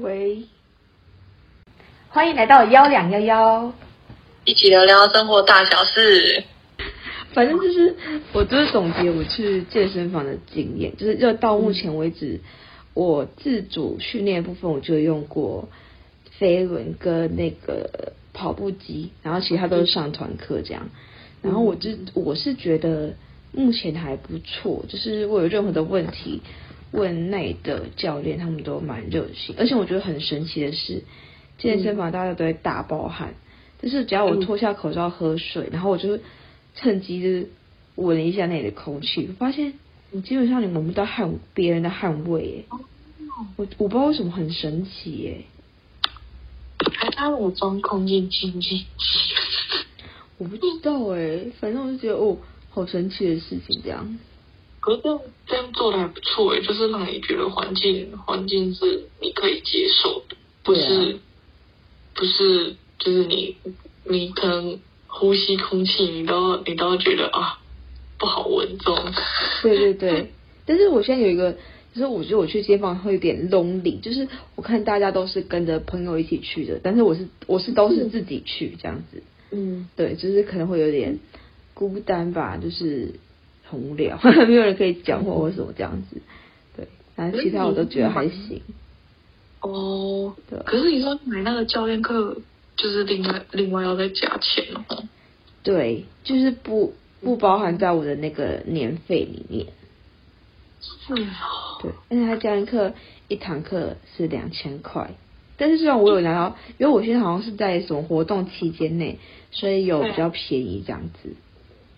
喂，欢迎来到幺两幺幺，一起聊聊生活大小事。反正就是我就是总结我去健身房的经验，就是就到目前为止，嗯、我自主训练部分我就用过飞轮跟那个跑步机，然后其他都是上团课这样。然后我就我是觉得目前还不错，就是我有任何的问题问内的教练，他们都蛮热心，而且我觉得很神奇的是，健身房大家都会大爆汗，但是只要我脱下口罩喝水，然后我就。趁机就是闻了一下那里的空气，发现你基本上你闻不到汗，别人的汗味，耶，我我不知道为什么很神奇，耶，还他有装空气清净机，我不知道，哎，反正我就觉得哦，好神奇的事情这样。可是这样这样做的还不错，哎，就是让你觉得环境环境是你可以接受的，不是、啊、不是就是你你可能。呼吸空气，你都你都觉得啊不好闻这种。对对对，但是我现在有一个，就是我觉得我去街坊会有点 lonely，就是我看大家都是跟着朋友一起去的，但是我是我是都是自己去这样子。嗯，对，就是可能会有点孤单吧，就是很无聊，没有人可以讲话或什么这样子。对，但是其他我都觉得还行。哦，对。可是你说买那个教练课。就是另外另外要再加钱哦。对，就是不不包含在我的那个年费里面。是哦。对，而且他教练课一堂课是两千块，但是虽然我有拿到，因为我现在好像是在什么活动期间内，所以有比较便宜这样子。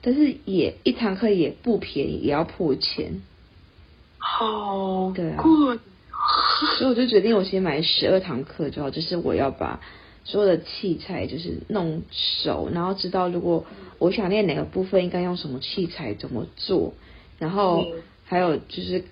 但是也一堂课也不便宜，也要破千。好。对啊。所以我就决定，我先买十二堂课就好，就是我要把。所有的器材就是弄熟，然后知道如果我想练哪个部分，应该用什么器材怎么做，然后还有就是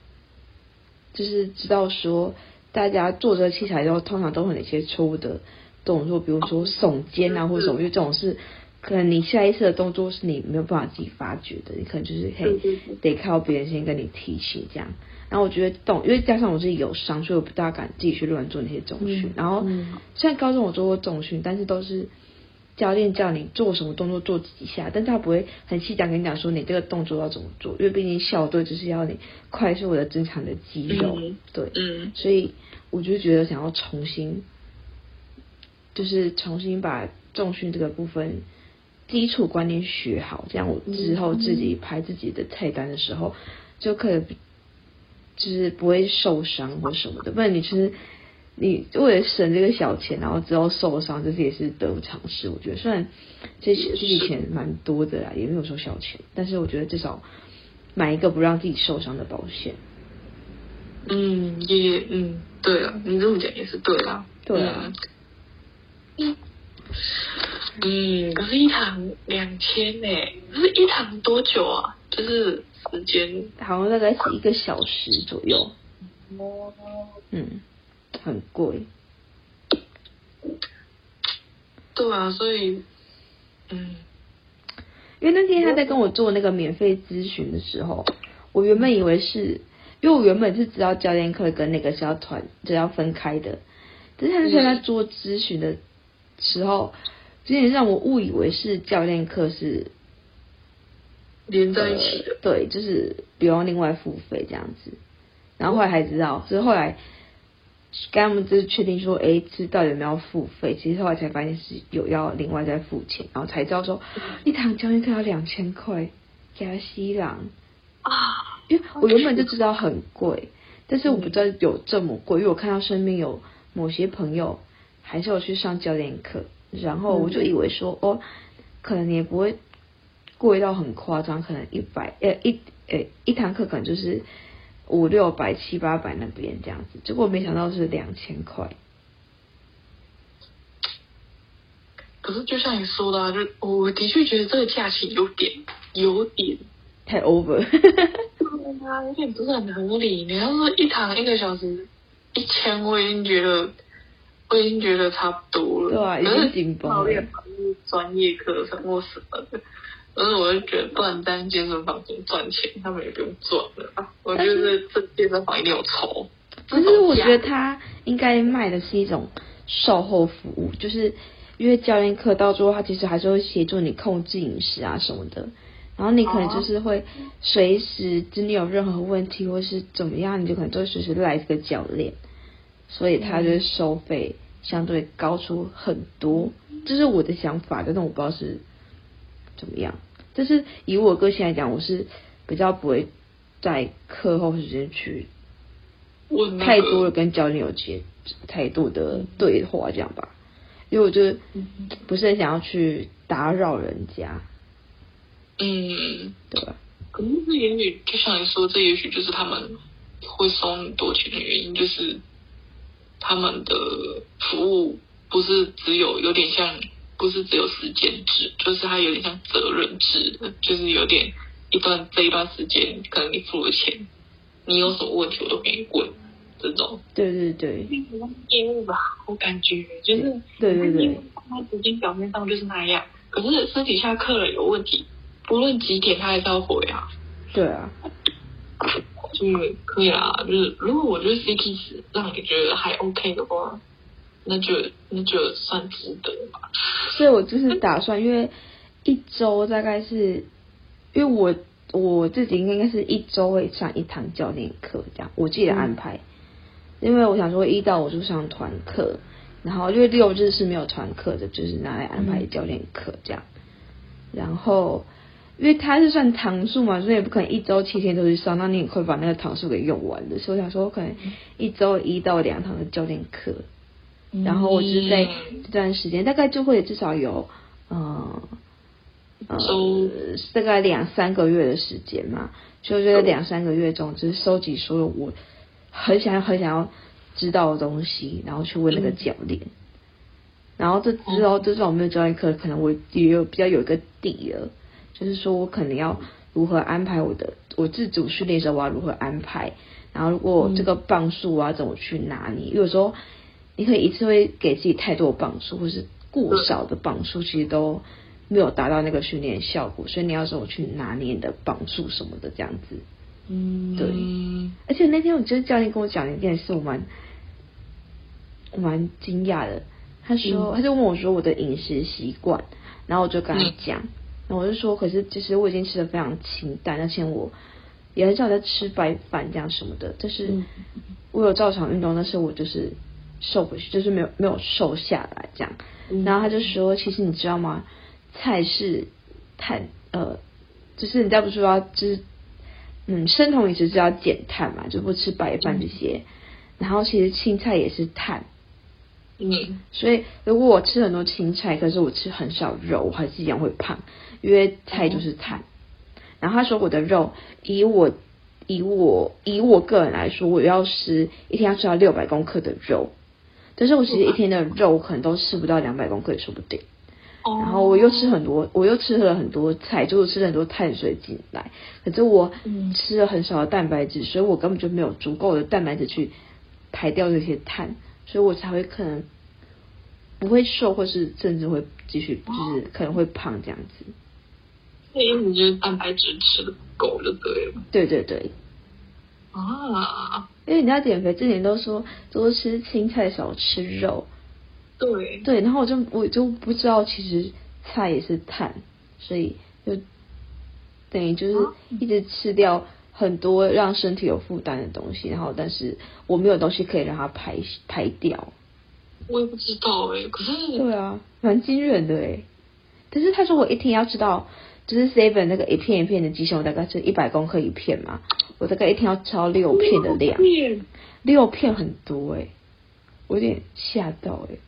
就是知道说大家做这个器材之后，通常都会哪些错误的动作，比如说耸肩啊或者什么，因为这种是可能你下意识的动作是你没有办法自己发觉的，你可能就是可以得靠别人先跟你提醒这样。然后我觉得动，因为加上我自己有伤，所以我不大敢自己去乱做那些重训。嗯、然后虽然高中我做过重训，但是都是教练叫你做什么动作做几下，但他不会很细讲跟你讲说你这个动作要怎么做，因为毕竟校队就是要你快速的增强的肌肉，嗯、对，嗯，所以我就觉得想要重新，就是重新把重训这个部分基础观念学好，这样我之后自己拍自己的菜单的时候就可以。就是不会受伤或什么的，不然你其实你为了省这个小钱，然后之后受伤，这是也是得不偿失。我觉得虽然这些这笔钱蛮多的啦，也没有说小钱，但是我觉得至少买一个不让自己受伤的保险。嗯，也嗯，对啊，你这么讲也是对啊，对啊。嗯，嗯，可是一堂两千呢？可是一堂多久啊？就是。时间好像大概是一个小时左右，嗯，很贵。对啊，所以，嗯，因为那天他在跟我做那个免费咨询的时候，我原本以为是，因为我原本是知道教练课跟那个是要团就要分开的，但是他在他做咨询的时候，有点让我误以为是教练课是。连在一起的，对，就是不用另外付费这样子，然后后来才知道，所以后来跟他们就是确定说，哎，知道有没有付费？其实后来才发现是有要另外再付钱，然后才知道说，一堂教练课要两千块加西郎啊，因为我原本就知道很贵，但是我不知道有这么贵，因为我看到身边有某些朋友还是有去上教练课，然后我就以为说，哦，可能你也不会。贵到很夸张，可能一百呃一呃一堂课可能就是五六百七八百那边这样子，结果没想到是两千块。可是就像你说的，啊，就我的确觉得这个价钱有点有点太 over。对啊，有点不是很合理。你要说一堂一个小时一千，我已经觉得我已经觉得差不多了。对啊，已经紧绷了。专业课程或什么的。可是我就觉得，不然单健身房怎么赚钱？他们也不用赚了啊！我觉得这健身房一定有抽，可是我觉得他应该卖的是一种售后服务，就是因为教练课到最后，他其实还是会协助你控制饮食啊什么的。然后你可能就是会随时，就你有任何问题或是怎么样，你就可能都会随时赖这个教练，所以他就是收费相对高出很多。这是我的想法，但我不知道是怎么样。但是以我个性来讲，我是比较不会在课后时间去问太多的跟教练有接太多的对话，这样吧，因为我就不是很想要去打扰人家。嗯，对吧？可能这也许就像你说，这也许就是他们会收你多钱的原因，就是他们的服务不是只有有点像，不是只有时间制，就是它有点像责任制，就是有点一段这一段时间，可能你付了钱，你有什么问题我都给你问，这种。对对对。业务吧，我感觉就是对对对，他时间表面上就是那样，可是私底下客人有问题。不论几点，他还是要回啊。对啊，就是可以啦。就是如果我觉得 CP 值让你觉得还 OK 的话，那就那就算值得吧。所以我就是打算，因为一周大概是，因为我我自己应该是一周会上一堂教练课这样，我自己的安排。嗯、因为我想说一到五就上团课，然后因为六日是没有团课的，就是拿来安排教练课这样，嗯、然后。因为他是算堂数嘛，所以也不可能一周七天都去上，那你也会把那个堂数给用完的。所以我想说，我可能一周一到两堂的教练课，嗯、然后我就是在这段时间大概就会至少有，嗯呃，呃，大概两三个月的时间嘛，就觉得两三个月中，就是收集所有我很想要很想要知道的东西，然后去问那个教练。嗯、然后这之后，就算我没有教练课，可能我也有比较有一个底了。就是说我可能要如何安排我的我自主训练的时候，我要如何安排？然后如果这个磅数我要怎么去拿捏？有时候你可以一次会给自己太多磅数，或是过少的磅数，其实都没有达到那个训练效果。所以你要怎么去拿捏你的磅数什么的这样子？嗯，对。而且那天我觉得教练跟我讲了一件事，我蛮我蛮惊讶的。他说，他就问我说我的饮食习惯，然后我就跟他讲。那我就说，可是其实我已经吃的非常清淡，而且我也很少在吃白饭这样什么的。就是我有照常运动，但是我就是瘦回去，就是没有没有瘦下来这样。然后他就说，其实你知道吗？菜是碳，呃，就是你再不是说要就是嗯，生酮饮食是要减碳嘛，就不吃白饭这些。然后其实青菜也是碳。嗯，所以如果我吃很多青菜，可是我吃很少肉，我还是一样会胖，因为菜就是碳。然后他说我的肉，以我以我以我个人来说，我要吃一天要吃到六百公克的肉，但是我其实一天的肉可能都吃不到两百公克也说不定。然后我又吃很多，我又吃了很多菜，就是吃了很多碳水进来，可是我吃了很少的蛋白质，所以我根本就没有足够的蛋白质去排掉这些碳。所以我才会可能不会瘦，或是甚至会继续，就是可能会胖这样子。那意思就是蛋白质吃的不够就对了。对对对。啊，因为你要减肥之前都说多吃青菜，少吃肉。对。对，然后我就我就不知道，其实菜也是碳，所以就等于就是一直吃掉。很多让身体有负担的东西，然后但是我没有东西可以让它排排掉。我也不知道哎、欸，可是对啊，蛮惊人的哎、欸。可是他说我一天要知道，就是 seven 那个一片一片的鸡胸，大概是一百公克一片嘛，我大概一天要超六片的量，六片，很多哎、欸，我有点吓到哎、欸。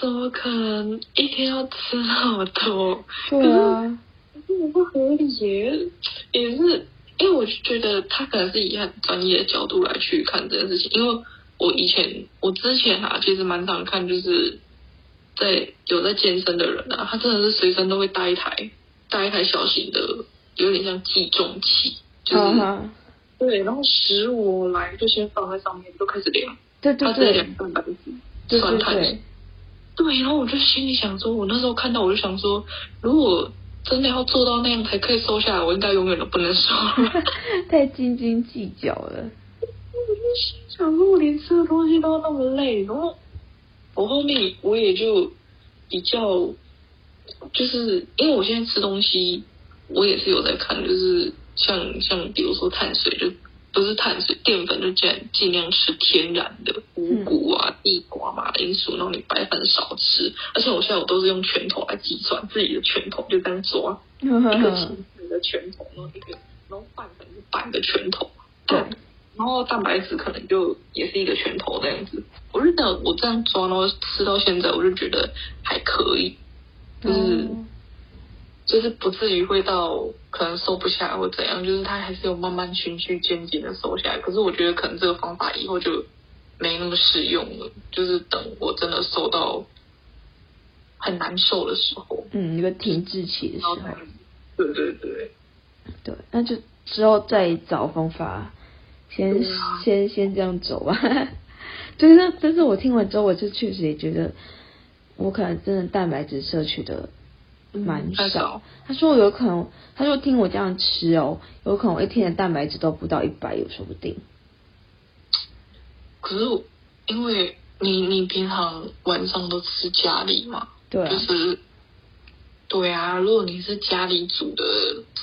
怎么可能一天要吃那么多？对啊，不合理，也是。因为我觉得他可能是以很专业的角度来去看这件事情，因为我以前我之前啊，其实蛮常看，就是在有在健身的人啊，他真的是随身都会带一台带一台小型的，有点像计重器，就是、uh huh. 对，然后食物来就先放在上面，就开始量，对对对，他在量蛋白质、酸碳水，对，然后我就心里想说，我那时候看到我就想说，如果。真的要做到那样才可以瘦下来，我应该永远都不能瘦。太斤斤计较了。我就心想说，我连吃的东西都那么累，然后我后面我也就比较，就是因为我现在吃东西，我也是有在看，就是像像比如说碳水就。不是碳水、淀粉，就尽尽量吃天然的五谷啊、地瓜、马铃薯，然后你白饭少吃。而且我现在我都是用拳头来计算自己的拳头，就这样抓一个拳头，然后一个，然后半粉是半个拳头，对。然后蛋白质可能就也是一个拳头这样子。我觉得我这样抓，然后吃到现在，我就觉得还可以，就是。嗯就是不至于会到可能瘦不下来或怎样，就是他还是有慢慢循序渐进的瘦下来。可是我觉得可能这个方法以后就没那么适用了，就是等我真的瘦到很难受的时候，嗯，一个停滞期的时候，对对对，对，那就之后再找方法，先、啊、先先这样走吧。就是那，但是我听完之后，我就确实也觉得，我可能真的蛋白质摄取的。蛮少，他说有可能，他说听我这样吃哦，有可能我一天的蛋白质都不到一百，也说不定。可是因为你你平常晚上都吃家里嘛，对啊，就是对啊，如果你是家里煮的，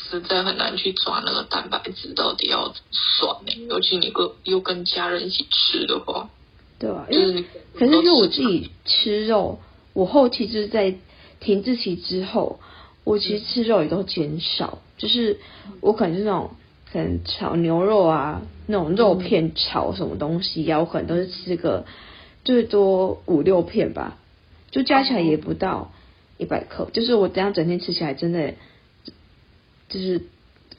实在很难去抓那个蛋白质到底要算呢，尤其你跟又跟家人一起吃的话，对啊，因为可是因为我自己吃肉，我后期就是在。停滞期之后，我其实吃肉也都减少，就是我可能是那种可能炒牛肉啊，那种肉片炒什么东西呀、啊，我可能都是吃个最多五六片吧，就加起来也不到一百克，就是我这样整天吃起来真的，就是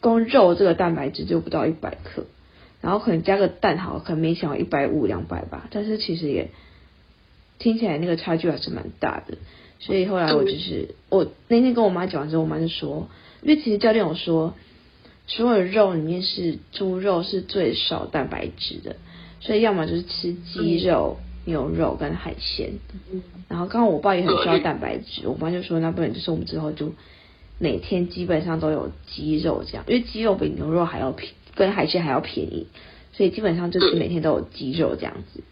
光肉这个蛋白质就不到一百克，然后可能加个蛋好，可能没想到一百五两百吧，但是其实也听起来那个差距还是蛮大的。所以后来我就是我那天跟我妈讲完之后，我妈就说，因为其实教练有说，所有的肉里面是猪肉是最少蛋白质的，所以要么就是吃鸡肉、牛肉跟海鲜。然后刚好我爸也很需要蛋白质，我妈就说，那不然就是我们之后就每天基本上都有鸡肉这样，因为鸡肉比牛肉还要便，跟海鲜还要便宜，所以基本上就是每天都有鸡肉这样子，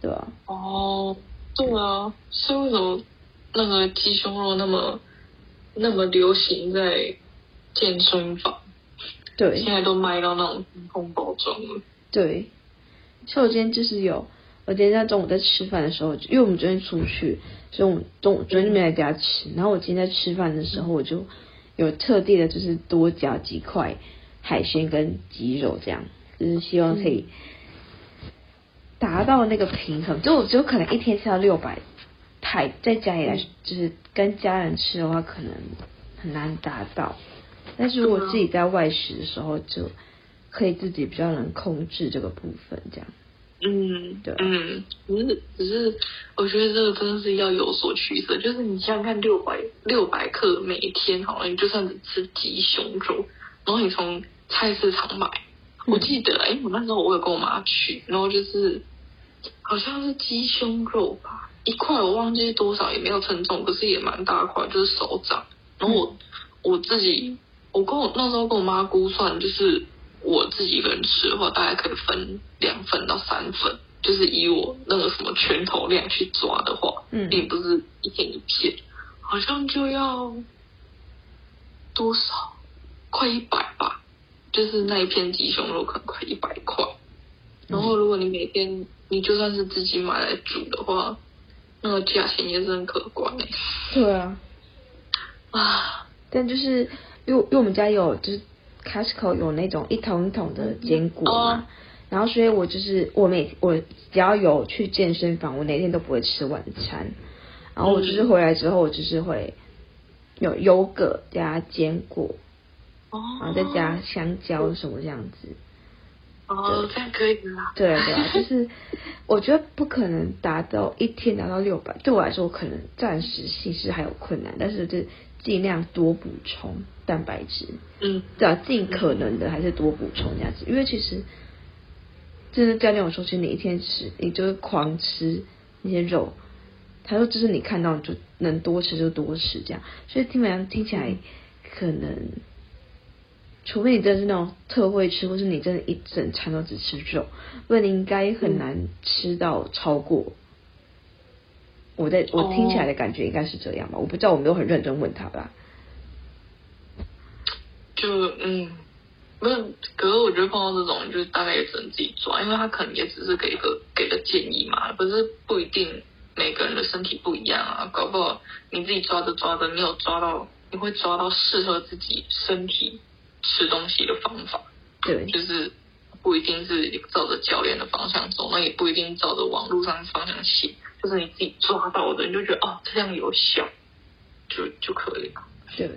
对吧？哦，对啊，是为什么？那个鸡胸肉那么那么流行在健身房，对，现在都卖到那种空包装了。对，像我今天就是有，我今天在中午在吃饭的时候，因为我们昨天出去，所以我们中午昨天就没在家吃。然后我今天在吃饭的时候，我就有特地的，就是多加几块海鲜跟鸡肉，这样就是希望可以达到那个平衡。就我就可能一天吃到六百。太在家里来，就是跟家人吃的话，可能很难达到。但是如果自己在外食的时候，就可以自己比较能控制这个部分，这样。嗯，对，嗯，只是只是，我觉得这个真的是要有所取舍。就是你想想看，六百六百克每一天，好了，你就算只吃鸡胸肉，然后你从菜市场买，我记得，哎、嗯，我那时候我有跟我妈去，然后就是好像是鸡胸肉吧。一块我忘记多少，也没有称重，可是也蛮大块，就是手掌。然后我我自己，我跟我那时候跟我妈估算，就是我自己一个人吃的话，大概可以分两份到三份，就是以我那个什么拳头量去抓的话，嗯，并不是一片一片，好像就要多少，快一百吧，就是那一片鸡胸肉可能快一百块。然后如果你每天你就算是自己买来煮的话，那个价钱也是很可观诶。对啊，啊，但就是因为因为我们家有就是 Costco 有那种一桶一桶的坚果嘛，哦、然后所以我就是我每我只要有去健身房，我哪天都不会吃晚餐，然后我就是回来之后，我就是会有优格加坚果，哦，然后再加香蕉什么这样子。哦，这样可以啦。对啊，对啊，就是我觉得不可能达到一天达到六百，对我来说可能暂时性是还有困难，但是就尽量多补充蛋白质。嗯，对啊，尽可能的还是多补充这样子，因为其实就是教练我说，其实你一天吃，你就是狂吃那些肉，他说就是你看到你就能多吃就多吃这样，所以基本上听起来可能除非你真的是那种特会吃，或是你真的一整餐都只吃肉，不然你应该很难吃到超过。我在我听起来的感觉应该是这样吧，我不知道，我没有很认真问他吧。就嗯，没有，可是我觉得碰到这种，就是大概也只能自己抓，因为他可能也只是给一个给个建议嘛，不是不一定每个人的身体不一样啊，搞不好你自己抓着抓着没有抓到，你会抓到适合自己身体吃东西的方法。对，就是不一定是照着教练的方向走，那也不一定照着网络上的方向写，就是你自己抓到的，你就觉得哦，这样有效，就就可以了。对。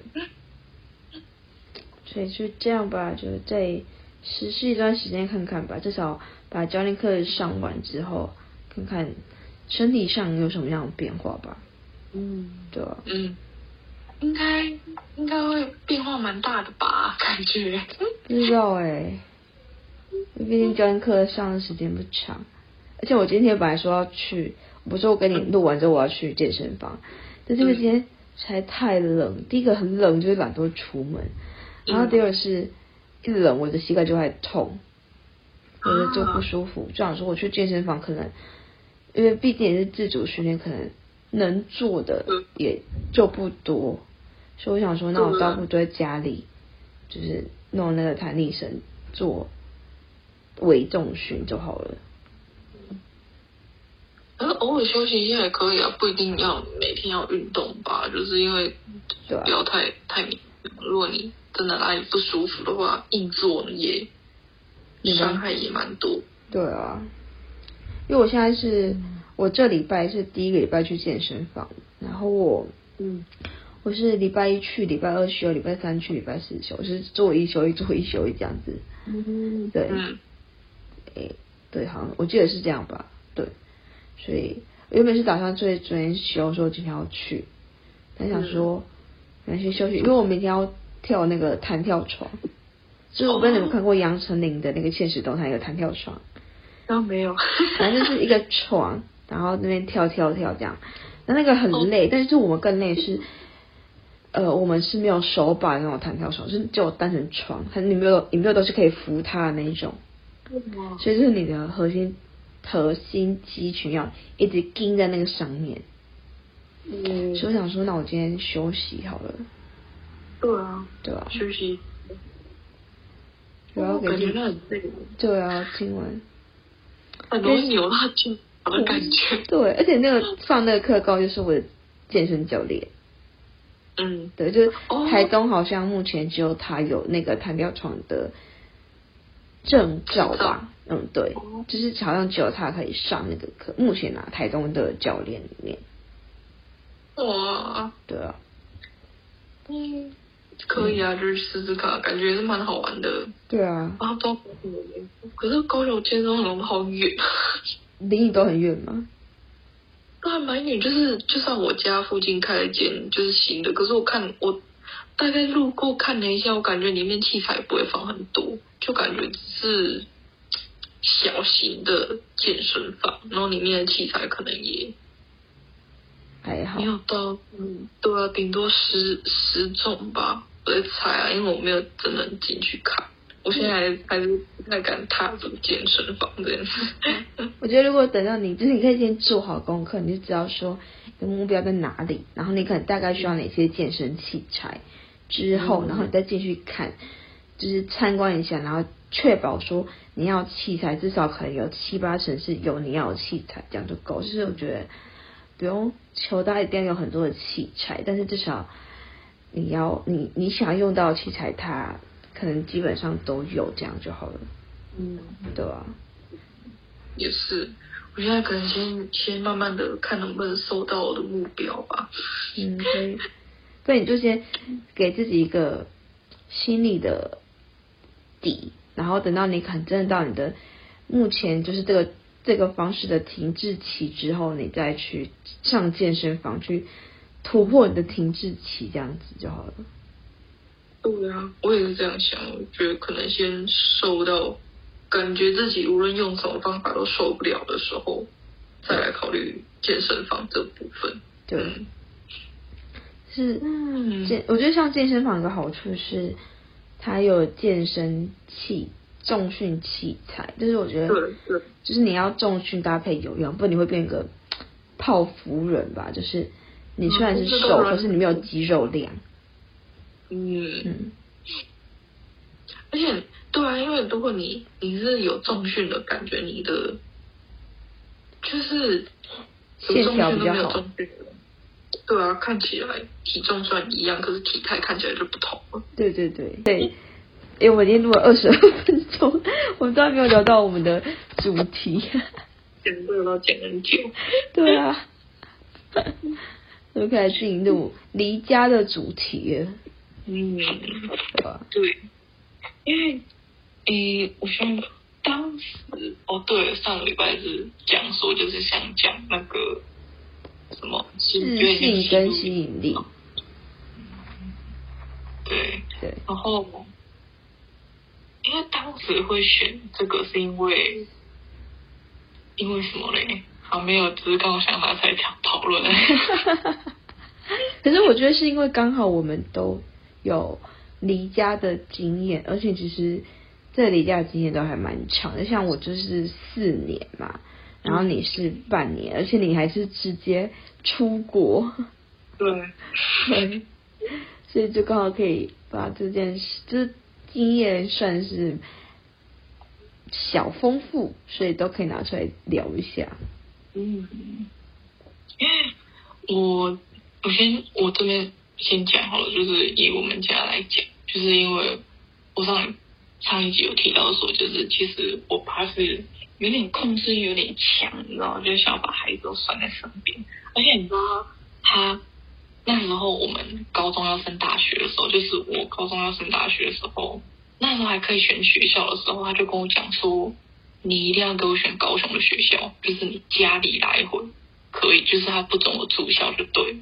所以就这样吧，就再实施一段时间看看吧。至少把教练课上完之后，看看身体上有什么样的变化吧。嗯，对啊。嗯，应该应该会变化蛮大的吧？感觉。不知道哎、欸，毕竟教练课上的时间不长，而且我今天本来说要去，不是我跟你录完之后我要去健身房，但因为今天实在太冷。第一个很冷，就是懒得出门。然后第二是，一冷我的膝盖就会痛，我的就不舒服。就想说我去健身房可能，因为毕竟也是自主训练，可能能做的也就不多，所以我想说，那我倒不如在家里，就是弄那个弹力绳做微重训就好了。可是偶尔休息一下也可以啊，不一定要每天要运动吧，就是因为不要太太明显。如果你真的哪里不舒服的话，硬做也伤害也蛮多。对啊，因为我现在是、嗯、我这礼拜是第一个礼拜去健身房，然后我嗯，我是礼拜一去，礼拜二休，礼拜三去，礼拜四休，我是做一休一，做一休一这样子。嗯，对，嗯，诶，对，好像我记得是这样吧？对，所以我原本是打算最昨天休，说今天要去，但想说先、嗯、休息，因为我明天要。跳那个弹跳床，就是我不知道你们看过杨丞琳的那个现实动态，有弹跳床，然后没有，反正就是一个床，然后那边跳跳跳这样，那那个很累，但是我们更累是，呃，我们是没有手把那种弹跳床，就是就单纯床，它里面有里面都是可以扶它的那一种，所以就是你的核心核心肌群要一直盯在那个上面，嗯，所以我想说，那我今天休息好了。对啊，对啊，休息。我要感觉很累。对啊，今晚很容易有那种的感觉。对，而且那个上那个课高就是我的健身教练。嗯，对，就是台东好像目前只有他有那个弹跳床的证照吧？嗯，对，就是好像只有他可以上那个课。目前啊，台东的教练里面。哇。对啊。嗯。可以啊，就是试试看，感觉是蛮好玩的。对啊。啊，都可是高雄健身房好远，离你都很远吗？都还蛮远，就是就算我家附近开了一间就是新的，可是我看我大概路过看了一下，我感觉里面器材不会放很多，就感觉只是小型的健身房，然后里面的器材可能也。还好，没有到，嗯，对啊，顶多十十种吧，我在猜啊，因为我没有真的进去看，我现在还还是不太敢踏入健身房这件事。我觉得如果等到你，就是你可以先做好功课，你就知道说你的目标在哪里，然后你可能大概需要哪些健身器材，之后，然后你再进去看，就是参观一下，然后确保说你要器材至少可能有七八成是有你要的器材，这样就够。就是我觉得。不用求他一定要有很多的器材，但是至少你要你你想要用到的器材，它可能基本上都有，这样就好了。嗯，对啊，也是，我现在可能先先慢慢的看能不能收到我的目标吧。嗯，可以。所以你就先给自己一个心理的底，然后等到你可能真的到你的目前就是这个。这个方式的停滞期之后，你再去上健身房去突破你的停滞期，这样子就好了。对啊，我也是这样想，我觉得可能先瘦到感觉自己无论用什么方法都受不了的时候，再来考虑健身房这部分。对，是健，我觉得像健身房有个好处是，还有健身器、重训器材，但是我觉得，就是你要重训搭配有氧，不然你会变个泡芙人吧？就是你虽然是瘦，可是你没有肌肉量。嗯嗯。而且，对啊，因为如果你你是有重训的感觉，你的就是线条比较好。对啊，看起来体重算一样，可是体态看起来就不同了。对对对对，哎，我已经录了二十二分钟，我们都还没有聊到我们的主题，讲这个都剪很久。对啊，就开始进入离家的主题。嗯？对，因为，诶，我想当时，哦，对，上个礼拜是讲说，就是想讲那个。什么自信跟吸引力？对对，然后因为当时会选这个，是因为因为什么嘞？好，没有，只是刚好想法才讨讨论。可是我觉得是因为刚好我们都有离家的经验，而且其实这离家的经验都还蛮长的，像我就是四年嘛。然后你是半年，而且你还是直接出国，对，对，所以就刚好可以把这件事，就是经验算是小丰富，所以都可以拿出来聊一下。嗯，我我先我这边先讲好了，就是以我们家来讲，就是因为我上上一集有提到说，就是其实我爸是。有点控制欲有点强，你知道，就想要把孩子都拴在身边。而且你知道，他那时候我们高中要升大学的时候，就是我高中要升大学的时候，那时候还可以选学校的时候，他就跟我讲说：“你一定要给我选高雄的学校，就是你家里来回可以，就是他不准我住校就对。”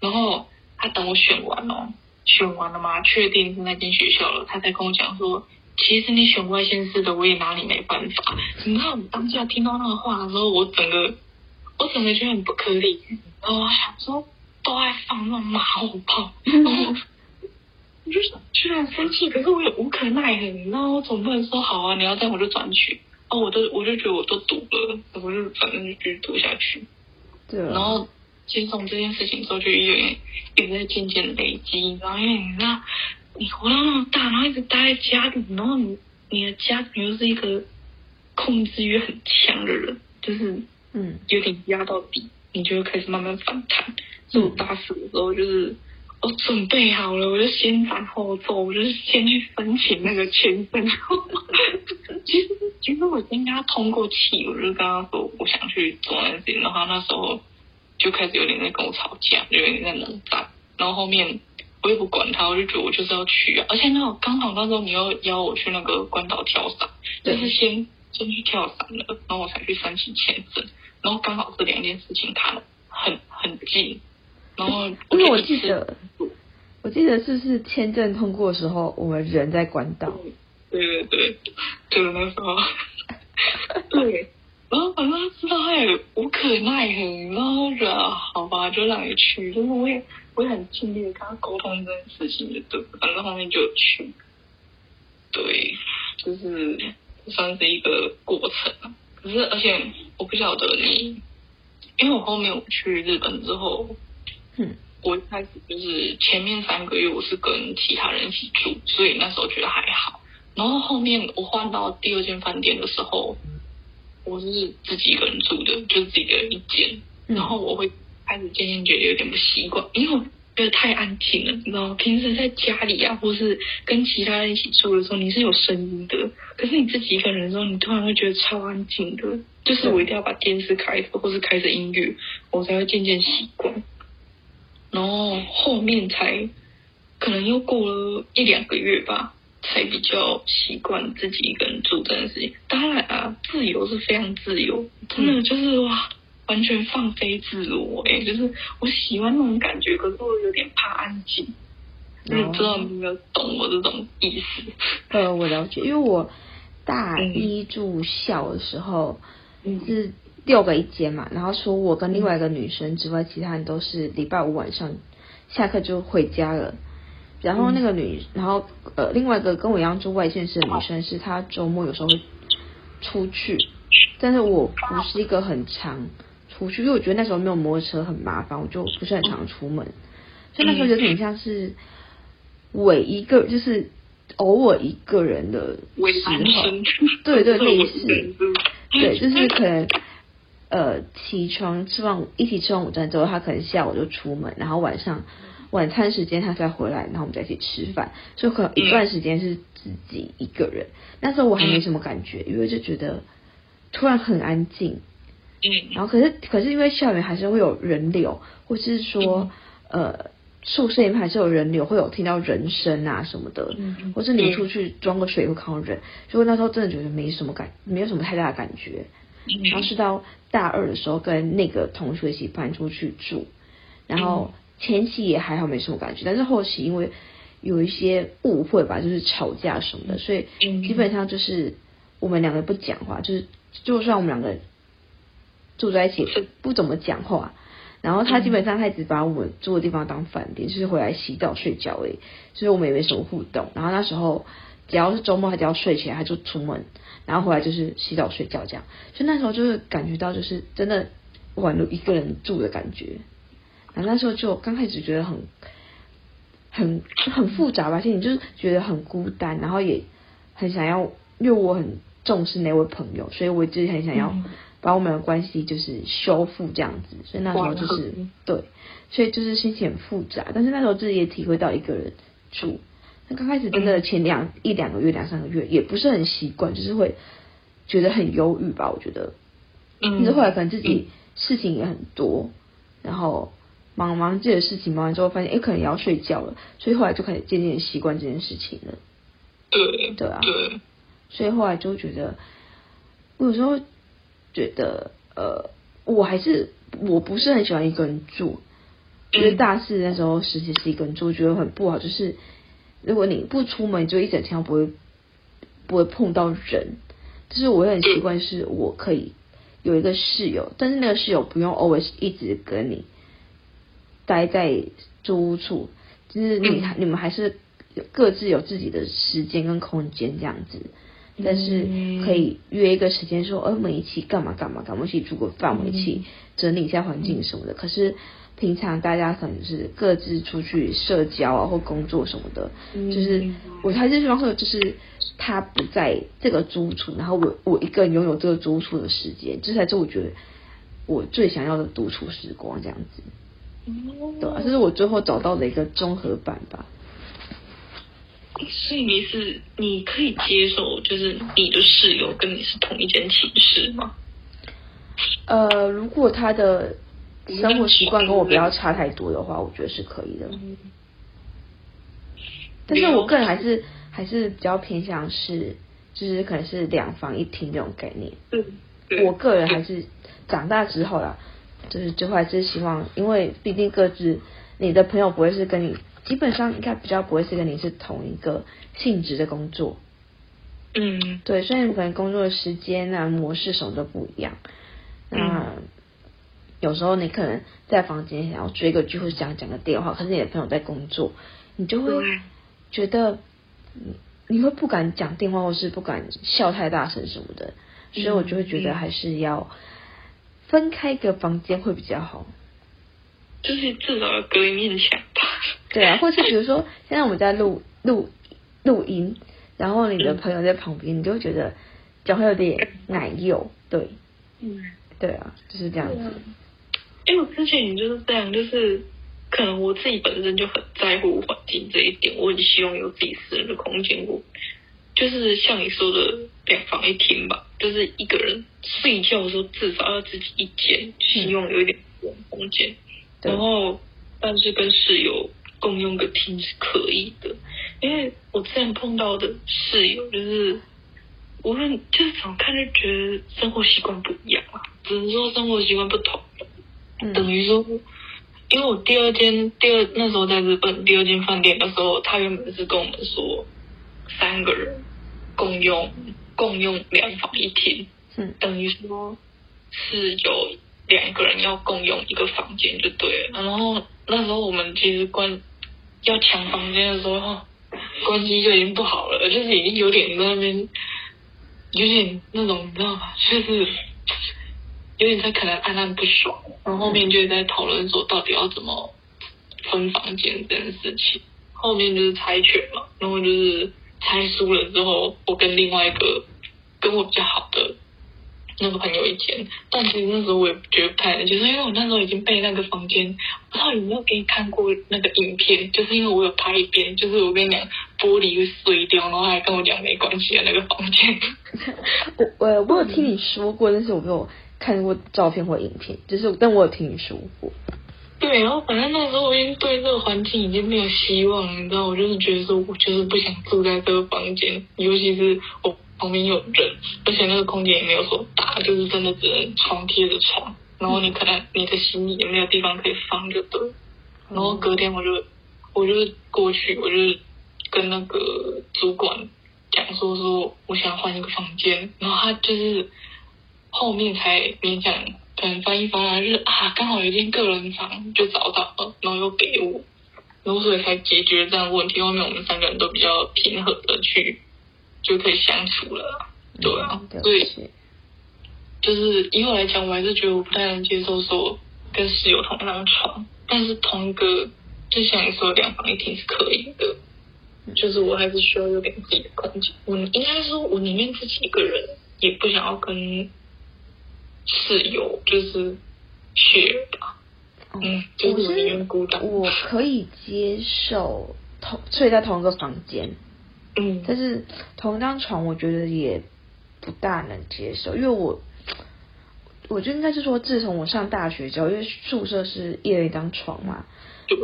然后他等我选完了，选完了嘛，确定是那间学校了，他才跟我讲说。其实你选外县市的，我也拿你没办法。你知道，我当下听到那个话的时候，我整个，我整个就很不可理喻。然后我想说，都爱放那种马后炮，然后我就想，居然生气，可是我也无可奈何。你知道，我总不能说好啊，你要这样我就转去。哦，我都，我就觉得我都赌了，我就反正就继续赌下去。对。然后接受这件事情之后，就有点也在渐渐累积。然后因为你知道。你活到那么大，然后一直待在家里，然后你你的家庭又是一个控制欲很强的人，就是嗯，有点压到底，你就会开始慢慢反弹。所以我大四的时候，就是我准备好了，我就先斩后奏，我就是先去申请那个签证。其实其实我先跟他通过气，我就跟他说我想去做那件事情，然后那时候就开始有点在跟我吵架，就有点在冷战，然后后面。我也不管他，我就觉得我就是要去啊！而且那种刚好那时候你又邀我去那个关岛跳伞，就是先先去跳伞了，然后我才去申请签证，然后刚好这两件事情卡很很近，然后因为我记得，我记得是不是签证通过的时候，我们人在关岛？对对对，就是那时候，对，然后反正知道他也无可奈何，然后觉得好吧，就让你去，就是我也。我也很尽力的跟他沟通这件事情，就对，反正后面就去，对，就是算是一个过程。可是，而且我不晓得你，因为我后面我去日本之后，嗯，我一开始就是前面三个月我是跟其他人一起住，所以那时候觉得还好。然后后面我换到第二间饭店的时候，我是自己一个人住的，就是自己的一间，然后我会。开始渐渐觉得有点不习惯，因为我觉得太安静了，你知道吗？平时在家里啊，或是跟其他人一起住的时候，你是有声音的。可是你自己一个人的时候，你突然会觉得超安静的，就是我一定要把电视开着，或是开着音乐，我才会渐渐习惯。然后后面才可能又过了一两个月吧，才比较习惯自己一个人住这件事情。当然啊，自由是非常自由，真的就是哇。完全放飞自我，哎，就是我喜欢那种感觉，可是我有点怕安静。你、哦、知道你有没有懂我这种意思？呃，我了解，因为我大一住校的时候、嗯、是六个一间嘛，然后除我跟另外一个女生之外，其他人都是礼拜五晚上下课就回家了，然后那个女，然后呃，另外一个跟我一样住外县市的女生，是她周末有时候会出去，但是我不是一个很常出去，因为我觉得那时候没有摩托车很麻烦，我就不是很常出门，所以那时候有点像是我一一个，就是偶尔一个人的时候，对对 类似，对，就是可能呃起床吃完一起吃完午餐之后，他可能下午就出门，然后晚上。晚餐时间他再回来，然后我们再一起吃饭，所以可能一段时间是自己一个人。那时候我还没什么感觉，因为就觉得突然很安静。嗯，然后可是可是因为校园还是会有人流，或是说呃宿舍里面还是有人流，会有听到人声啊什么的，嗯或是你出去装个水会看到人，所以那时候真的觉得没什么感，没有什么太大的感觉。然后是到大二的时候跟那个同学一起搬出去住，然后。前期也还好，没什么感觉，但是后期因为有一些误会吧，就是吵架什么的，所以基本上就是我们两个不讲话，就是就算我们两个住在一起不怎么讲话，然后他基本上他一直把我们住的地方当饭店，就是回来洗澡睡觉而已，所以我们也没什么互动。然后那时候只要是周末，他只要睡起来他就出门，然后回来就是洗澡睡觉这样，所以那时候就是感觉到就是真的宛如一个人住的感觉。然后那时候就刚开始觉得很很很复杂吧，心里就是觉得很孤单，然后也很想要，因为我很重视那位朋友，所以我就很想要把我们的关系就是修复这样子，所以那时候就是对，所以就是心情很复杂。但是那时候自己也体会到一个人住，那刚开始真的前两一两个月、两三个月也不是很习惯，就是会觉得很忧郁吧，我觉得。嗯。但是后来可能自己事情也很多，然后。忙忙自己的事情，忙完之后发现，哎，可能也要睡觉了，所以后来就开始渐渐习惯这件事情了。对对啊，对，所以后来就觉得，我有时候觉得，呃，我还是我不是很喜欢一个人住。就是大四那时候实习是一个人住，觉得很不好。就是如果你不出门，就一整天不会不会碰到人。就是我也很习惯，是我可以有一个室友，但是那个室友不用 always 一直跟你。待在租屋处，就是你你们还是各自有自己的时间跟空间这样子，但是可以约一个时间说，呃，我们一起干嘛干嘛干嘛，我们一起煮个饭，我们一起整理一下环境什么的。可是平常大家可能是各自出去社交啊或工作什么的，就是我还是希望说，就是他不在这个租处，然后我我一个人拥有这个租处的时间，这才是我觉得我最想要的独处时光这样子。对啊，这是我最后找到的一个综合版吧。所以你是你可以接受，就是你的室友跟你是同一间寝室吗？呃，如果他的生活习惯跟我不要差太多的话，我觉得是可以的。但是我个人还是还是比较偏向是，就是可能是两房一厅这种概念。嗯，我个人还是长大之后啦。就是就还是希望，因为毕竟各自你的朋友不会是跟你，基本上应该比较不会是跟你是同一个性质的工作。嗯，对，虽然可能工作的时间啊、模式什么都不一样。那有时候你可能在房间想要追个剧或者想讲个电话，可是你的朋友在工作，你就会觉得你会不敢讲电话，或是不敢笑太大声什么的。所以我就会觉得还是要。分开一个房间会比较好，就是至少要隔一面墙吧。对啊，或是比如说现在我们在录录录音，然后你的朋友在旁边，嗯、你就会觉得脚会有点奶油。对，嗯，对啊，就是这样子。因为我之前也就是这样，就是可能我自己本身就很在乎环境这一点，我很希望有自己私人的空间。我就是像你说的两房一厅吧。就是一个人睡觉的时候，至少要自己一间，希望有一点空间。嗯、然后，但是跟室友共用个厅是可以的。因为我之前碰到的室友，就是无论就是怎么看，就觉得生活习惯不一样啊。只能说生活习惯不同。嗯、等于说，因为我第二间第二那时候在日本第二间饭店的时候，他原本是跟我们说三个人共用。共用两房一厅，嗯，等于说是有两个人要共用一个房间就对了。然后那时候我们其实关要抢房间的时候，关系就已经不好了，就是已经有点在那边，有点那种你知道吗？就是有点在可能暗暗不爽，然后后面就在讨论说到底要怎么分房间这件事情。后面就是猜拳嘛，然后就是猜输了之后，我跟另外一个跟我比较好的。那个朋友一间，但其实那时候我也觉得不太能接受，因为我那时候已经被那个房间，不知道有没有给你看过那个影片，就是因为我有拍一遍，就是我跟你讲玻璃会碎掉，然后还跟我讲没关系的那个房间。我我我有听你说过，但是我没有看过照片或影片，就是但我有听你说过。对，然后反正那时候我已经对这个环境已经没有希望了，你知道，我就是觉得说，我就是不想住在这个房间，尤其是我。旁边有人，而且那个空间也没有说大，就是真的只能床贴着床，然后你可能你的行李也没有地方可以放，就对。然后隔天我就我就过去，我就跟那个主管讲说说我想换一个房间，然后他就是后面才勉强可能翻译翻来，就是啊刚好有一间个人房就找到了，然后又给我，然后所以才解决这样的问题。后面我们三个人都比较平和的去。就可以相处了，对啊，所以就是以我来讲，我还是觉得我不太能接受说跟室友同一张床，但是同一个就像你说两房一厅是可以的，就是我还是需要有点自己的空间。我应该说，我宁愿自己一个人，也不想要跟室友就是 share 吧。嗯，就是宁愿孤单。我可以接受同睡在同一个房间。嗯，但是同一张床，我觉得也不大能接受，因为我，我觉得应该是说，自从我上大学之后，因为宿舍是一人一张床嘛，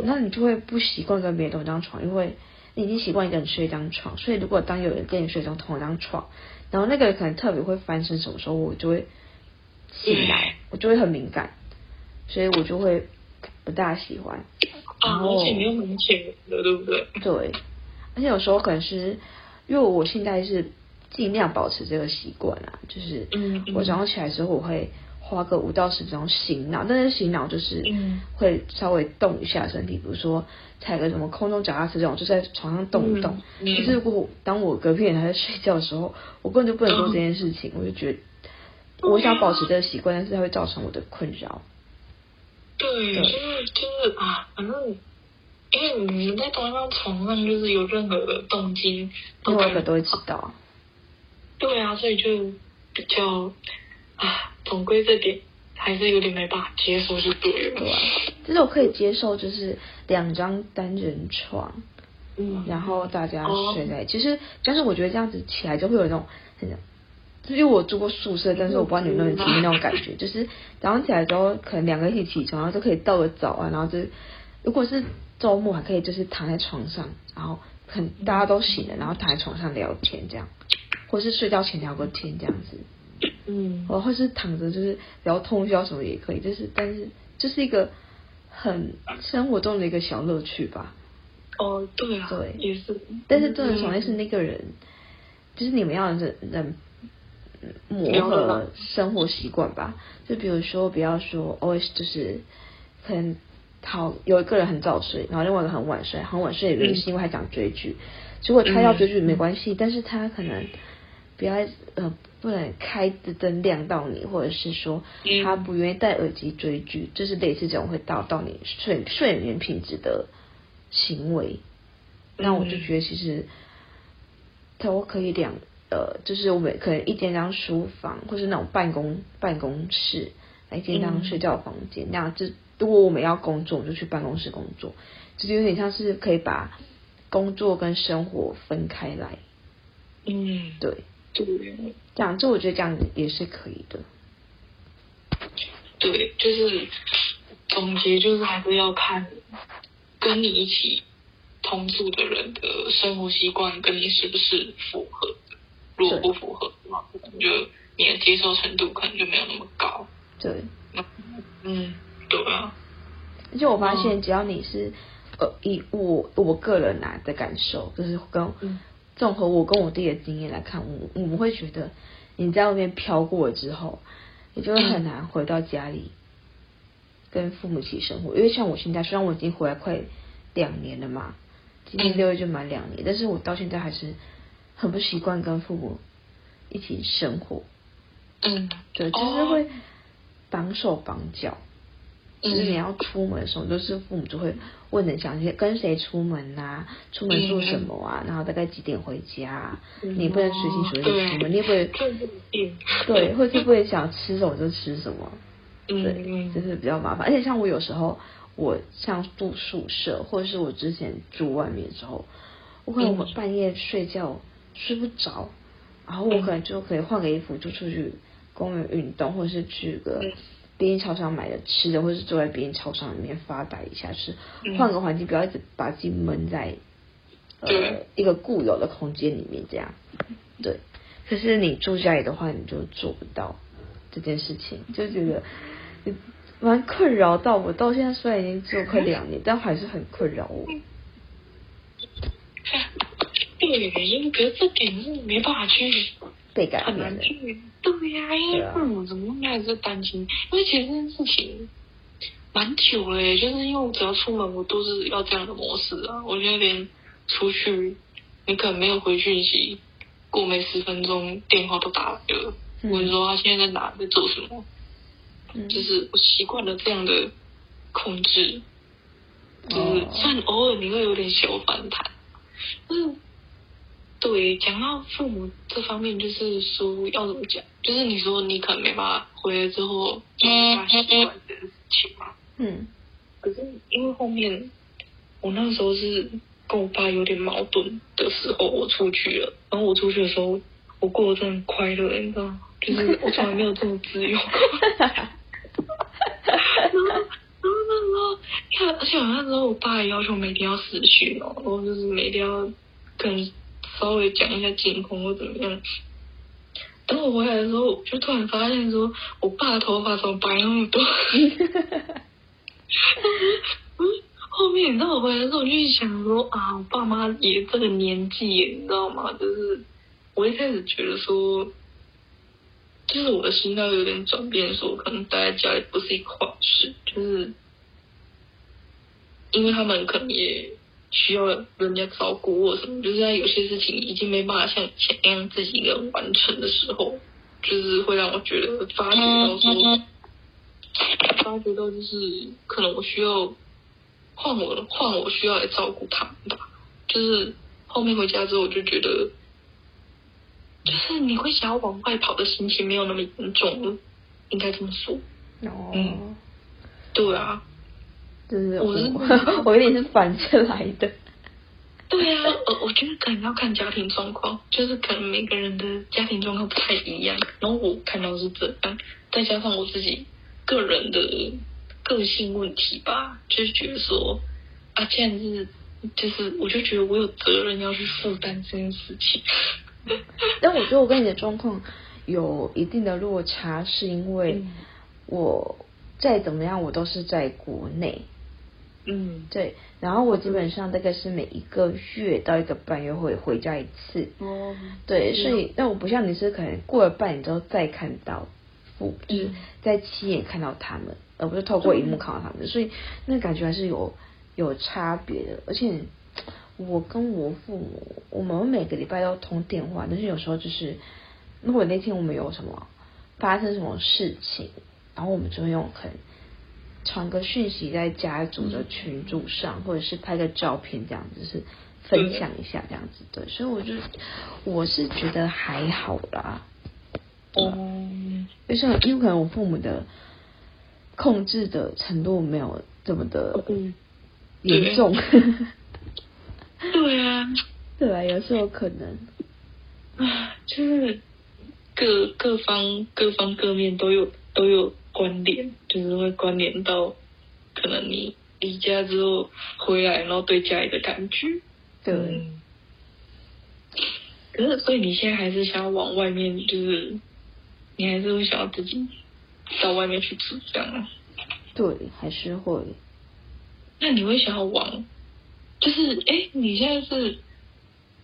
那你就会不习惯跟别人同一张床，因为你已经习惯一个人睡一张床，所以如果当有人跟你睡一张同一张床，然后那个人可能特别会翻身什么时候，我就会醒来，我就会很敏感，所以我就会不大喜欢。然后而且你又很浅的，对不对？对。而且有时候可能是，因为我现在是尽量保持这个习惯啊，就是我早上起来之后，我会花个五到十分钟醒脑，但是醒脑就是会稍微动一下身体，比如说踩个什么空中脚踏车这种，就在床上动一动。可是如果当我隔壁人还在睡觉的时候，我根本就不能做这件事情，我就觉得我想保持这个习惯，但是它会造成我的困扰。对，就是就是啊，反正。因为你们在同一张床上，就是有任何的动静，另外一个都会知道。对啊，所以就比较啊，总归这点还是有点没办法接受，就对了。对啊，其实我可以接受，就是两张单人床，嗯，然后大家睡在一起。其实，但是我觉得这样子起来就会有那种，真的，因为我住过宿舍，但是我不知道你们能不能体验那种感觉，就是早上起来之后，可能两个一起起床，然后就可以倒个早啊，然后就如果是。周末还可以就是躺在床上，然后很大家都醒了，然后躺在床上聊天这样，或是睡觉前聊个天这样子，嗯，或或是躺着就是聊通宵什么也可以，就是但是就是一个很生活中的一个小乐趣吧。哦，对啊，对，也是。但是真的首先是那个人，嗯、就是你们要忍忍磨合生活习惯吧。就比如说，不要说 always 就是可能。好，有一个人很早睡，然后另外一个很晚睡，很晚睡的原因是因为他想追剧。如果他要追剧没关系，但是他可能不要呃不能开着灯亮到你，或者是说他不愿意戴耳机追剧，就是类似这种会到到你睡睡眠品质的行为。那我就觉得其实都可以两呃，就是我们可能一间张书房，或是那种办公办公室，来一间张睡觉房间，那样就。如果我们要工作，我就去办公室工作，就是有点像是可以把工作跟生活分开来。嗯，对，对，这样，这我觉得这样子也是可以的。对，就是总结，就是还是要看跟你一起同住的人的生活习惯跟你是不是符合的。如果不符合的话，我觉得你的接受程度可能就没有那么高。对，嗯。对啊，而且我发现，只要你是、嗯、呃，以我我个人来的感受，就是跟综合我跟我弟的经验来看，我我们会觉得你在外面飘过了之后，你就会很难回到家里跟父母一起生活。嗯、因为像我现在，虽然我已经回来快两年了嘛，今年六月就满两年，但是我到现在还是很不习惯跟父母一起生活。嗯，对，就是会绑手绑脚。就是你要出门的时候，就是父母就会问你想些跟谁出门啊，出门做什么啊，然后大概几点回家，你不能随心所欲出门，你也不会，对，或者不会想吃什么就吃什么，对，就是比较麻烦。而且像我有时候，我像住宿舍，或者是我之前住外面的时候，我可能我半夜睡觉睡不着，然后我可能就可以换个衣服就出去公园运动，或者是去个。便利超商买的吃的，或者是坐在便利超商里面发呆一下，是换个环境，不要一直把自己闷在呃一个固有的空间里面这样。对，可是你住家里的话，你就做不到这件事情，就觉得蛮困扰到我。到现在虽然已经住快两年，但还是很困扰我。对，因为觉得这点是没办法去。被改变的，对呀、啊，因为父母怎么还是担心？因为其实这件事情蛮久了，就是因为我只要出门，我都是要这样的模式啊。我觉得连出去，你可能没有回讯息，过没十分钟，电话都打来了。嗯、我就说他现在在哪，在做什么？嗯、就是我习惯了这样的控制，就是虽然偶尔你会有点小反弹，但是。对，讲到父母这方面，就是说要怎么讲？就是你说你可能没办法回来之后就没办法习惯这件事情嘛。嗯。可是因为后面我那时候是跟我爸有点矛盾的时候，我出去了。然后我出去的时候，我过得真的很快乐，你知道吗？就是我从来没有这么自由过。然后，然后那时候，看，而且我那时候我爸也要求每天要死讯哦，然后就是每天要跟。稍微讲一下近况或怎么样。等我回来的时候，就突然发现说，我爸的头发怎么白那么多？嗯，后面你知道我回来的时候，我就想说啊，我爸妈也这个年纪，你知道吗？就是我一开始觉得说，就是我的心态有点转变，说我可能待在家里不是一个好事，就是因为他们可能也。需要人家照顾或什么，就是在有些事情已经没办法像以前那样自己一个人完成的时候，就是会让我觉得发觉到说，发觉到就是可能我需要换我换我需要来照顾他们吧。就是后面回家之后，我就觉得，就是你会想要往外跑的心情没有那么严重了，应该这么说。哦，嗯，对啊。就是我，我有点是反着来的。对啊，我我觉得可能要看家庭状况，就是可能每个人的家庭状况不太一样。然后我看到是这样，再加上我自己个人的个性问题吧，就是觉得说啊，既然是就是，我就觉得我有责任要去负担这件事情。但我觉得我跟你的状况有一定的落差，是因为我再怎么样，我都是在国内。嗯，对，然后我基本上大概是每一个月到一个半月会回家一次。哦，对，所以但我不像你是可能过了半年之后再看到父，就是在亲眼看到他们，而不是透过荧幕看到他们，所以那感觉还是有有差别的。而且我跟我父母，我们每个礼拜都通电话，但是有时候就是如果那天我们有什么发生什么事情，然后我们就会用很。传个讯息在家族的群组上，或者是拍个照片这样子，是分享一下这样子，对，所以我就我是觉得还好啦。嗯，为什么？因为可能我父母的控制的程度没有这么的严重。对啊，对啊，有时候可能啊，就是各各方各方各面都有都有。关联就是会关联到可能你离家之后回来，然后对家里的感觉。对。嗯、可是，所以你现在还是想要往外面，就是你还是会想要自己到外面去住这样吗？对，还是会。那你会想要往，就是哎，你现在是，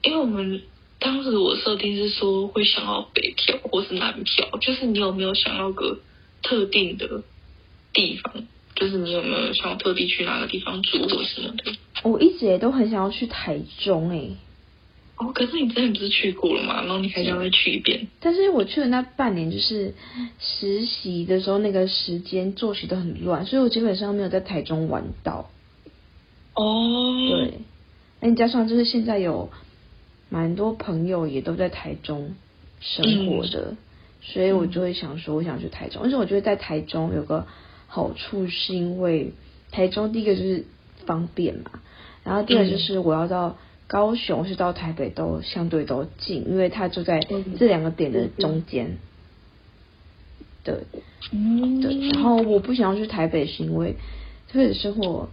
因为我们当时我设定是说会想要北漂或是南漂，就是你有没有想要个？特定的地方，就是你有没有想要特地去哪个地方住或什么的？我一直也都很想要去台中诶、欸。哦，可是你之前不是去过了吗？然后你还想再去一遍？但是我去的那半年就是实习的时候，那个时间作息都很乱，所以我基本上没有在台中玩到。哦，对，那加上就是现在有蛮多朋友也都在台中生活的，嗯、所以我就会想说，我想去台中。而且我觉得在台中有个好处，是因为台中第一个就是方便嘛，然后第二个就是我要到。高雄是到台北都相对都近，因为它就在这两个点的中间。对，对。然后我不想要去台北，是因为台北的生活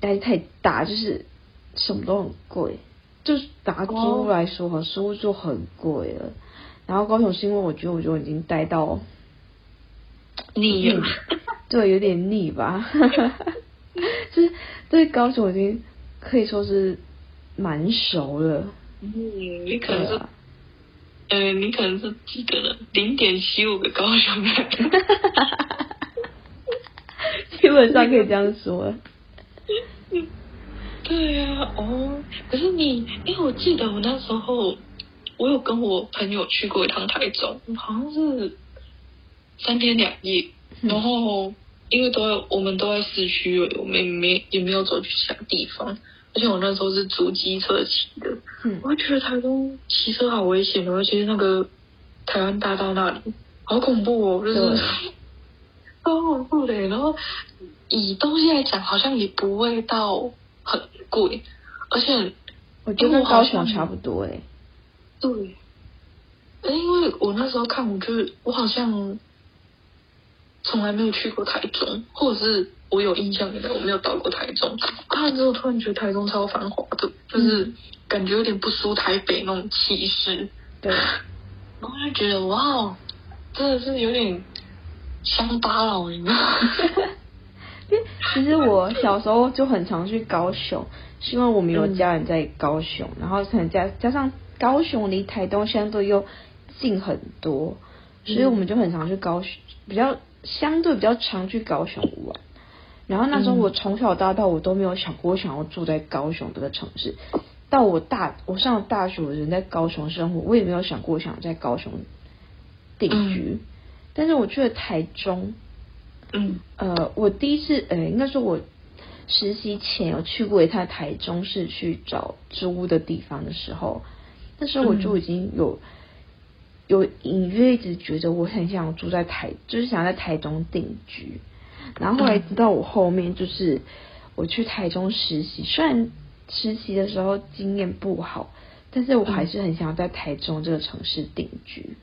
压力太大，就是什么都很贵。就是拿租来说，哈，租屋就很贵了。然后高雄是因为我觉得我就已经待到腻了，对，有点腻吧。就是对高雄已经可以说是。蛮熟了，嗯，你可能是，啊、呃，你可能是记得了零点七五个高雄人，基本上可以这样说。对呀、啊，哦，可是你，因为我记得我那时候，我有跟我朋友去过一趟台中，好像是三天两夜，嗯、然后因为都有我们都在市区，我们也没也没有走去其他地方。而且我那时候是租机车骑的，嗯，我觉得台中骑车好危险哦，尤其是那个台湾大道那里，好恐怖哦，就是 超恐怖的。然后以东西来讲，好像也不会到很贵，而且我觉得跟高雄差不多哎。对，因为我那时候看，我就是我好像从来没有去过台中，或者是。我有印象的，我没有到过台中。看完之后，突然觉得台中超繁华的，就是感觉有点不输台北那种气势。对，然后就觉得哇，真的是有点乡巴佬，你知道吗？其实我小时候就很常去高雄，是因为我们有家人在高雄，嗯、然后可能加加上高雄离台东相对又近很多，所以我们就很常去高雄，比较相对比较常去高雄玩。然后那时候我从小到大我都没有想过想要住在高雄这个城市，到我大我上了大学，我人在高雄生活，我也没有想过想在高雄定居。但是我去了台中，嗯，呃，我第一次，呃，应该说我实习前有去过一趟台中市去找租屋的地方的时候，那时候我就已经有有隐约一直觉得我很想住在台，就是想在台中定居。然后后来直到我后面就是我去台中实习，虽然实习的时候经验不好，但是我还是很想要在台中这个城市定居。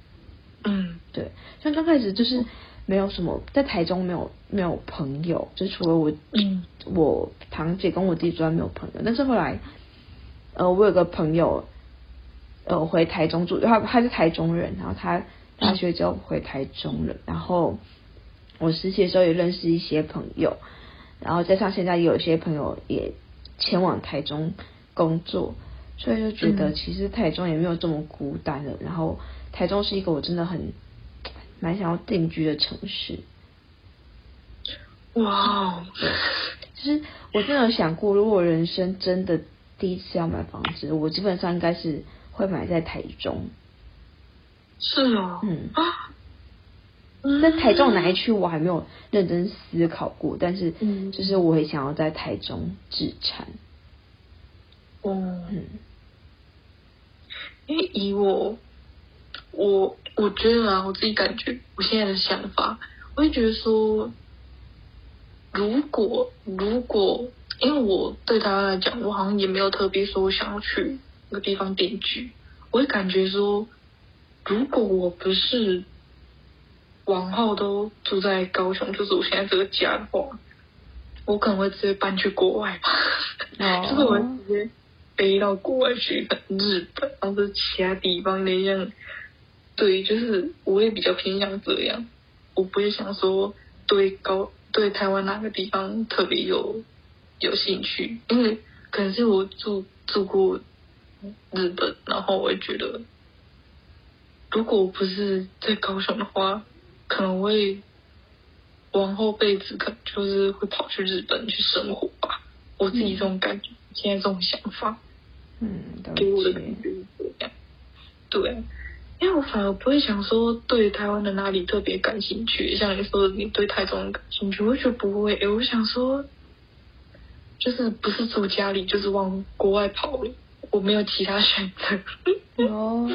嗯，对，像刚开始就是没有什么在台中没有没有朋友，就除了我，嗯，我堂姐跟我弟之外没有朋友。但是后来，呃，我有个朋友，呃，回台中住，他他是台中人，然后他大学就回台中了，然后。我实习的时候也认识一些朋友，然后加上现在也有一些朋友也前往台中工作，所以就觉得其实台中也没有这么孤单了。嗯、然后台中是一个我真的很蛮想要定居的城市。哇，对，其实我真的有想过，如果人生真的第一次要买房子，我基本上应该是会买在台中。是哦，嗯啊。那台中哪一区我还没有认真思考过，但是就是我会想要在台中置产。哦，嗯，因为以我，我我觉得啊，我自己感觉，我现在的想法，我会觉得说，如果如果，因为我对他来讲，我好像也没有特别说我想要去那个地方定居，我会感觉说，如果我不是。往后都住在高雄，就是我现在这个家的话，我可能会直接搬去国外吧。哦，就是我会直接飞到国外去，日本，或者其他地方那样。对，就是我也比较偏向这样，我不会想说对高对台湾哪个地方特别有有兴趣，因为可能是我住住过日本，然后我也觉得，如果我不是在高雄的话。可能会往后辈子可能就是会跑去日本去生活吧，我自己这种感觉，嗯、现在这种想法，嗯，给我的感觉是这样。对，因为我反而不会想说对台湾的哪里特别感兴趣，像你说的你对台中感兴趣，我觉得不会。诶，我想说，就是不是住家里，就是往国外跑了，我没有其他选择。哦，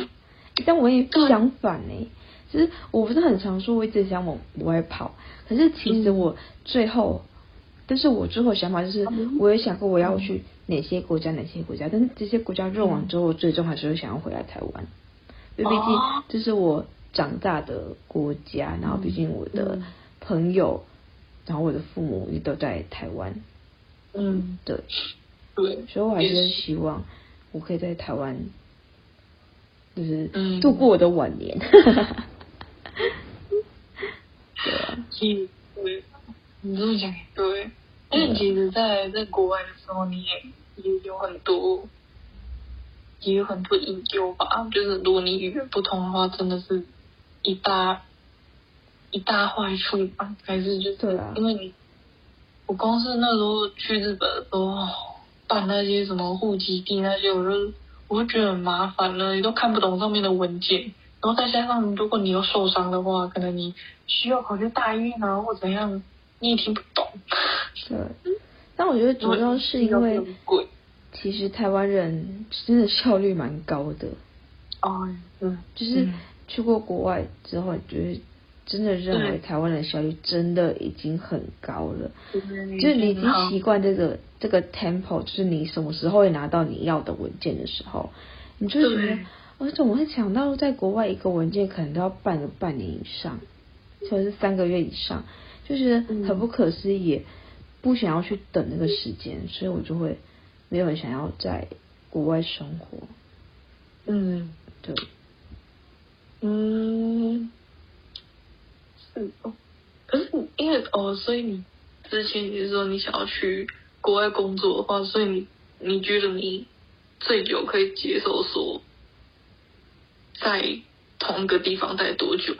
但我也相反呢。其实我不是很常说，我一直想往国外跑。可是其实我最后，嗯、但是我最后想法就是，我也想过我要去哪些国家，嗯、哪些国家。但是这些国家润完之后，我最终还是会想要回来台湾，因为毕竟这是我长大的国家。然后毕竟我的朋友，然后我的父母也都在台湾。嗯，对，对，所以我还是希望我可以在台湾，就是度过我的晚年。嗯 对啊，其实对，你这么讲对。因为其实在在国外的时候，你也也有很多，也有很多隐忧吧。就是如果你语言不通的话，真的是一大一大坏处吧？还是就是啊，因为你，我光是那时候去日本的时候，办那些什么户籍地那些，我就我会觉得很麻烦了，你都看不懂上面的文件。然后再加上，如果你有受伤的话，可能你需要跑去大医院啊，或怎样，你也听不懂。对，但我觉得主要是因为，其实台湾人真的效率蛮高的。哦，嗯，就是去过国外之后，觉得真的认为台湾的效率真的已经很高了。就是你已经习惯这个这个 tempo，就是你什么时候会拿到你要的文件的时候，你就觉得。我怎么会想到在国外一个文件可能都要办个半年以上，或者是三个月以上，就是很不可思议，不想要去等那个时间，所以我就会没有人想要在国外生活。嗯，对，嗯，是哦。可是因为哦，所以你之前你是说你想要去国外工作的话，所以你你觉得你最久可以接受说。在同一个地方待多久？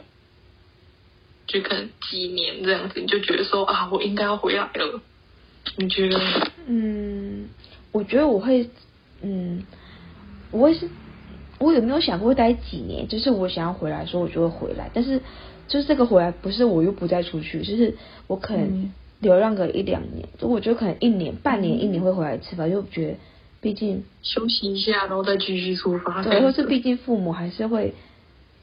就可能几年这样子，你就觉得说啊，我应该要回来了。你觉得？嗯，我觉得我会，嗯，我会是，我有没有想过会待几年？就是我想要回来的时候，我就会回来。但是，就是这个回来不是我又不再出去，就是我可能流浪个一两年。就我觉得可能一年、半年、一年会回来一次吧，就觉得。毕竟休息一下，然后再继续出发。对，或是毕竟父母还是会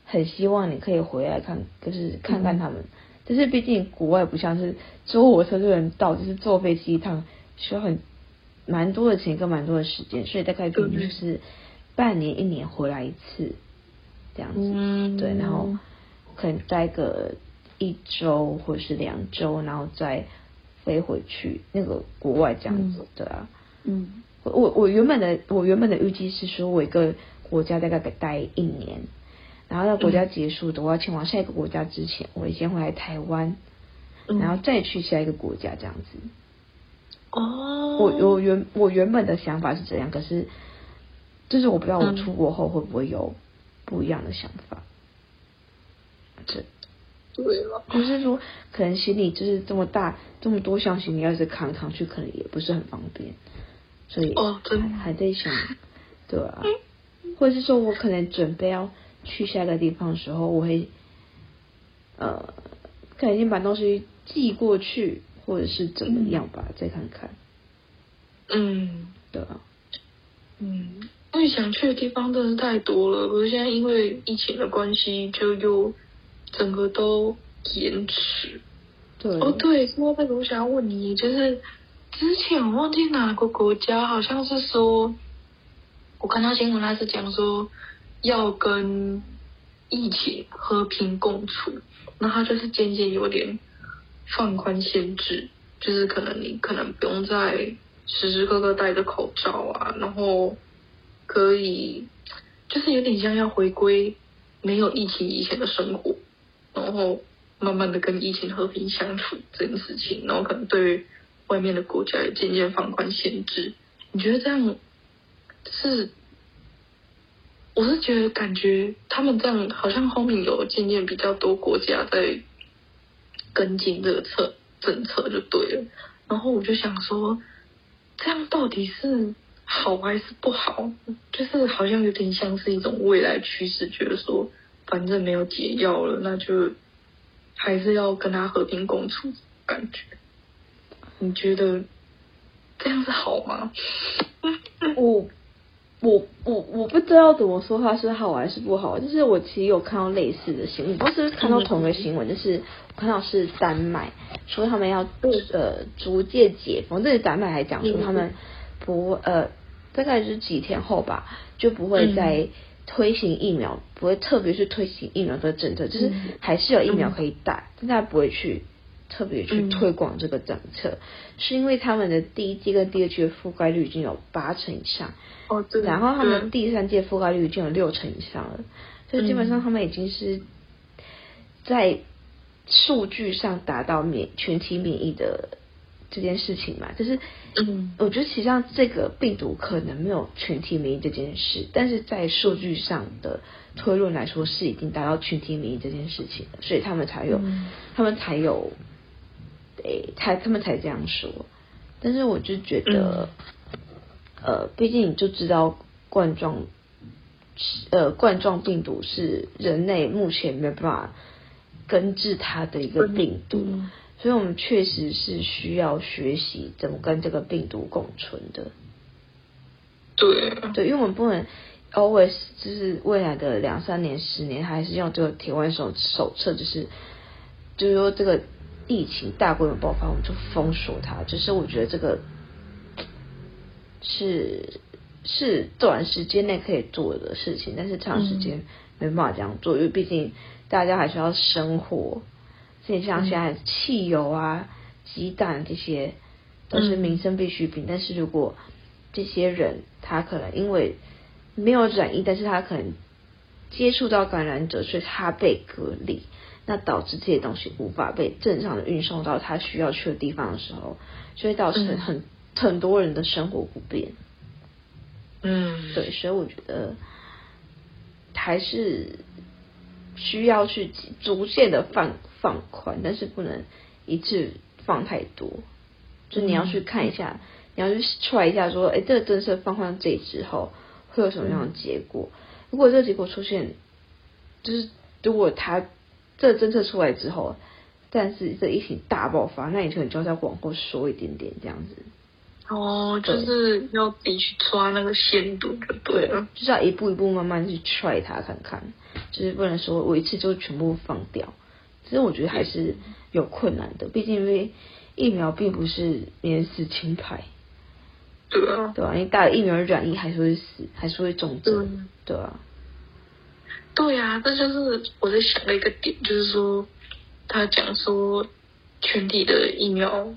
很希望你可以回来看，就是看看他们。就、嗯、是毕竟国外不像是坐火车就能到，就是坐飞机一趟需要很蛮多的钱跟蛮多的时间，所以大概就是半年一年回来一次这样子。嗯，对，然后可能待个一周或者是两周，然后再飞回去那个国外这样子。嗯、对啊，嗯。我我原本的我原本的预计是说，我一个国家大概待一年，然后到国家结束的，我要前往下一个国家之前，我先回来台湾，然后再去下一个国家这样子。哦，我我原我原本的想法是这样，可是就是我不知道我出国后会不会有不一样的想法。这对了，就是说可能行李就是这么大这么多箱行李，要是扛扛去，可能也不是很方便。所以哦，真的还在想，对啊，或者是说我可能准备要去下个地方的时候，我会呃，可能先把东西寄过去，或者是怎么样吧，嗯、再看看。嗯，对啊，嗯，因为想去的地方真的是太多了，可是现在因为疫情的关系，就又整个都延迟。对，哦对，说到这个，我想要问你，就是。之前我忘记哪个国家，好像是说，我看到新闻，他是讲说要跟疫情和平共处，那他就是渐渐有点放宽限制，就是可能你可能不用再时时刻刻戴着口罩啊，然后可以就是有点像要回归没有疫情以前的生活，然后慢慢的跟疫情和平相处这件事情，然后可能对于。外面的国家也渐渐放宽限制，你觉得这样是？我是觉得感觉他们这样好像后面有渐渐比较多国家在跟进这个策政策就对了。然后我就想说，这样到底是好还是不好？就是好像有点像是一种未来趋势，觉得说反正没有解药了，那就还是要跟他和平共处，感觉。你觉得这样子好吗？我。我我我不知道怎么说它是好还是不好，就是我其实有看到类似的新闻，不是看到同一个新闻，就是我看到是丹麦说他们要呃逐渐解封，这是丹麦还讲说他们不呃大概是几天后吧，就不会再推行疫苗，不会特别去推行疫苗的政策，就是还是有疫苗可以打，但他不会去。特别去推广这个政策，嗯、是因为他们的第一季跟第二季的覆盖率已经有八成以上，哦，对，然后他们第三剂覆盖率已经有六成以上了，所以基本上他们已经是在数据上达到免全体免疫的这件事情嘛，就是，嗯，我觉得实际上这个病毒可能没有群体免疫这件事，但是在数据上的推论来说是已经达到群体免疫这件事情了，所以他们才有，嗯、他们才有。诶，他他们才这样说，但是我就觉得，嗯、呃，毕竟你就知道冠状，呃，冠状病毒是人类目前没办法根治它的一个病毒，嗯、所以我们确实是需要学习怎么跟这个病毒共存的。对，对，因为我们不能 always 就是未来的两三年、十年，还是用这个铁腕手手册，就是就是说这个。疫情大规模爆发，我们就封锁它。就是我觉得这个是是短时间内可以做的事情，但是长时间没办法这样做，嗯、因为毕竟大家还是要生活。所以像现在汽油啊、鸡蛋这些都是民生必需品，嗯、但是如果这些人他可能因为没有染疫，但是他可能接触到感染者，所以他被隔离。那导致这些东西无法被正常的运送到他需要去的地方的时候，就会导致很、嗯、很多人的生活不便。嗯，对，所以我觉得还是需要去逐渐的放放宽，但是不能一次放太多。就你要去看一下，嗯、你要去 try 一下，说，哎，这个政策放宽这之后会有什么样的结果？嗯、如果这个结果出现，就是如果他。这个政策出来之后，但是这疫情大爆发，那你可能就要再往后缩一点点这样子。哦，就是要自己去抓那个限度就对了，就是要一步一步慢慢去 try 它看看，就是不能说我一次就全部放掉。其实我觉得还是有困难的，毕竟因为疫苗并不是免死金牌。对啊，对啊，你打了疫苗染疫还是会死，还是会重症，对啊。对呀、啊，这就是我在想的一个点，就是说，他讲说全体的疫苗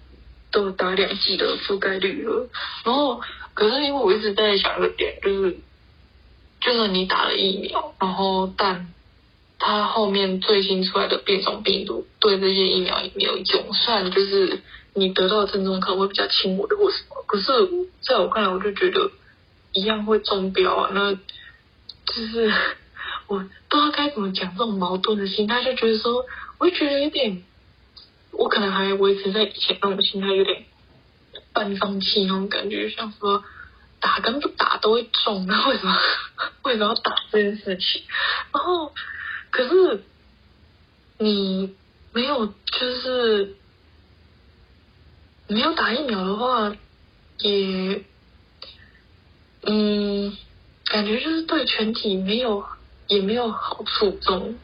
都打两剂的覆盖率了，然后可是因为我一直在想一个点，就是，就是你打了疫苗，然后但它后面最新出来的变种病毒对这些疫苗也没有用，虽然就是你得到的症状可能会比较轻微或什么，可是在我看来，我就觉得一样会中标啊，那就是。我不知道该怎么讲这种矛盾的心态，就觉得说，我就觉得有点，我可能还维持在以前那种心态，有点半放弃那种感觉，像说打跟不打都会中，那为什么 为什么要打这件事情？然后可是你没有，就是没有打疫苗的话，也嗯，感觉就是对全体没有。也没有好处，这种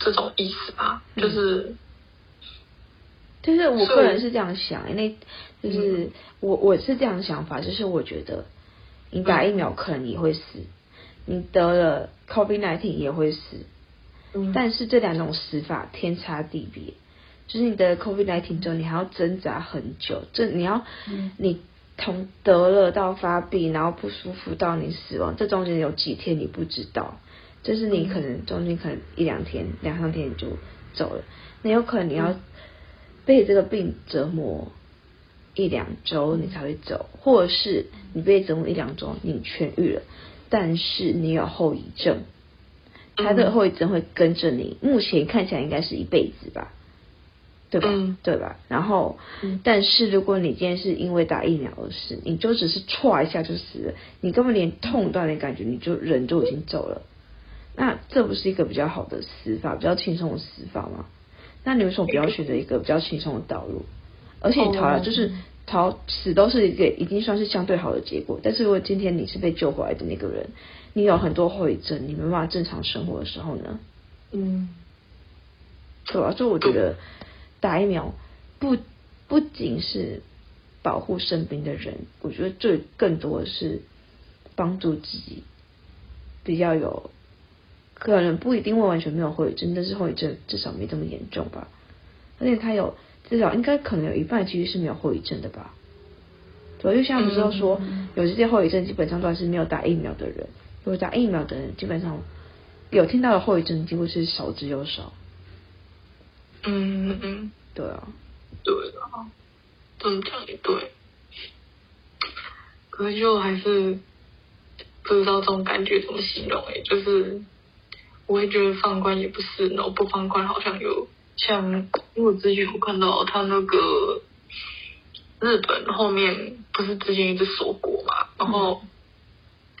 这种意思吧，就是，就是我个人是这样想，因为就是我我是这样想法，就是我觉得你打疫苗可能你会死，你得了 COVID-19 也会死，但是这两种死法天差地别，就是你得了 COVID-19 之后，你还要挣扎很久，这你要你从得了到发病，然后不舒服到你死亡，这中间有几天你不知道。就是你可能中间可能一两天、两三天你就走了，那有可能你要被这个病折磨一两周你才会走，或者是你被折磨一两周你痊愈了，但是你有后遗症，它的后遗症会跟着你，目前看起来应该是一辈子吧。对吧？嗯、对吧？然后，嗯、但是如果你今天是因为打疫苗而死，你就只是唰一下就死了，你根本连痛都没感觉，你就人就已经走了。那这不是一个比较好的死法，比较轻松的死法吗？那你为什么不要选择一个比较轻松的道路？而且逃了就是逃死都是一个已经算是相对好的结果。但是如果今天你是被救回来的那个人，你有很多后遗症，你没办法正常生活的时候呢？嗯，对啊，所以我觉得。打疫苗不不仅是保护身边的人，我觉得最更多的是帮助自己比较有可能不一定会完全没有后遗症，但是后遗症至少没这么严重吧。而且他有至少应该可能有一半其实是没有后遗症的吧。对，就像我们知道说，有这些后遗症基本上都还是没有打疫苗的人，如果打疫苗的人基本上有听到的后遗症几乎是少之又少。嗯对啊，对啊，这么讲也对，可是就还是不知道这种感觉怎么形容诶，就是我也觉得放宽也不是，然后不放宽好像有像，因为我之前有看到他那个日本后面不是之前一直锁国嘛，然后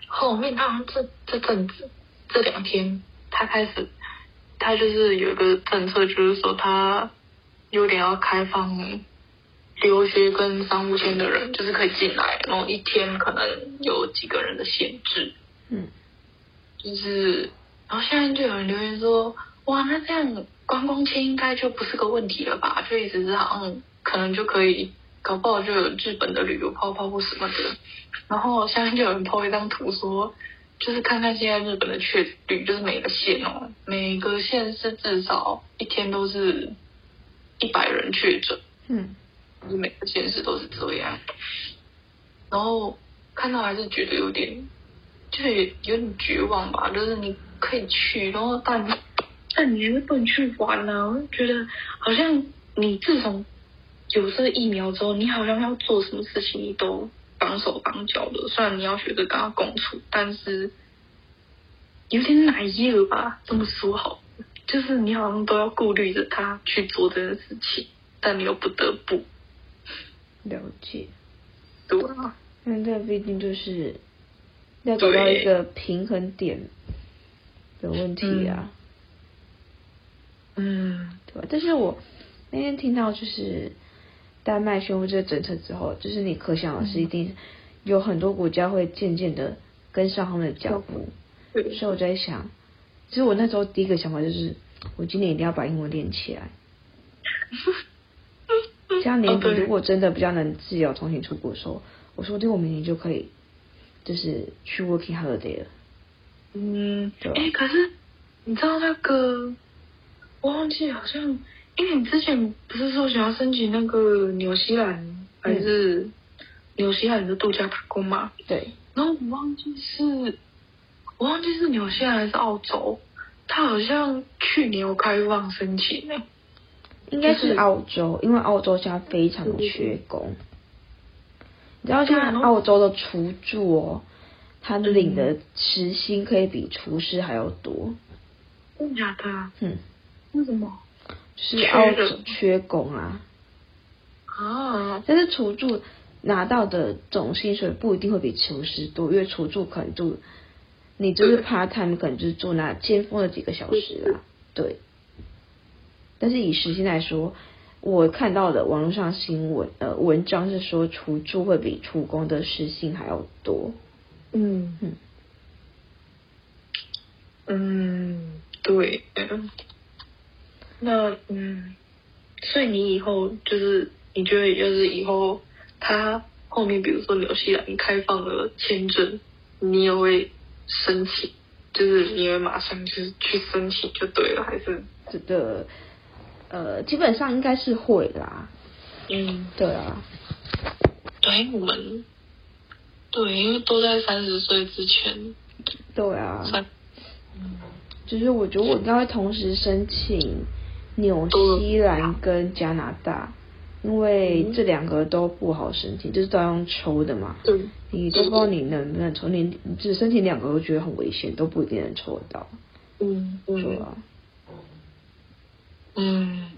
后面他好像这这阵子这两天他开始。他就是有一个政策，就是说他有点要开放留学跟商务签的人，就是可以进来，然后一天可能有几个人的限制。嗯，就是，然后下面就有人留言说，哇，那这样观光签应该就不是个问题了吧？就一直是好像可能就可以，搞不好就有日本的旅游泡泡或什么的。然后下面就有人 po 一张图说。就是看看现在日本的确率，就是每个县哦，每个县是至少一天都是一百人确诊，嗯，就是每个县市都是这样。然后看到还是觉得有点，就是有点绝望吧。就是你可以去，然后但但你又不能去玩呢、啊。我就觉得好像你自从有这个疫苗之后，你好像要做什么事情你都。绑手绑脚的，虽然你要学着跟他共处，但是有点奶油吧？这么说好，就是你好像都要顾虑着他去做这件事情，但你又不得不了解。对啊，因为这毕竟就是要找到一个平衡点的问题啊。嗯，对吧？但是我那天听到就是。丹麦宣布这个政策之后，就是你可想而知，一定有很多国家会渐渐的跟上他们的脚步。对所以我在想，其实我那时候第一个想法就是，我今年一定要把英文练起来。这样年底如果真的比较能自由重新出国的时候，我说不定我明年就可以，就是去 working holiday 了。嗯，对。哎，可是你知道那个，我忘记好像。因为你之前不是说想要申请那个纽西兰还是纽西兰的度假打工吗？对。然后我忘记是，我忘记是纽西兰还是澳洲，他好像去年有开放申请呢。应该是澳洲，因为澳洲现在非常的缺工。你知道现在澳洲的厨助哦，他领的时薪可以比厨师还要多。真的假的？嗯。为什么？是澳洲缺工啊，啊！但是厨助拿到的总薪水不一定会比厨师多，因为厨助可能就你就是 part time，可能就是做那尖峰的几个小时啦，对。但是以时薪来说，我看到的网络上新闻呃文章是说厨助会比厨工的时薪还要多。嗯。嗯。嗯，对。那嗯，所以你以后就是你觉得，就是以后他后面比如说纽西兰开放了签证，你也会申请，就是你会马上就是去申请就对了，还是？这个呃，基本上应该是会啦。嗯，对啊，对我们对，因为都在三十岁之前。对啊。就是我觉得我应该会同时申请。纽西兰跟加拿大，因为这两个都不好申请，就是都要用抽的嘛。嗯。你都不知道你能不能抽，你只申请两个都觉得很危险，都不一定能抽得到。嗯嗯。嗯。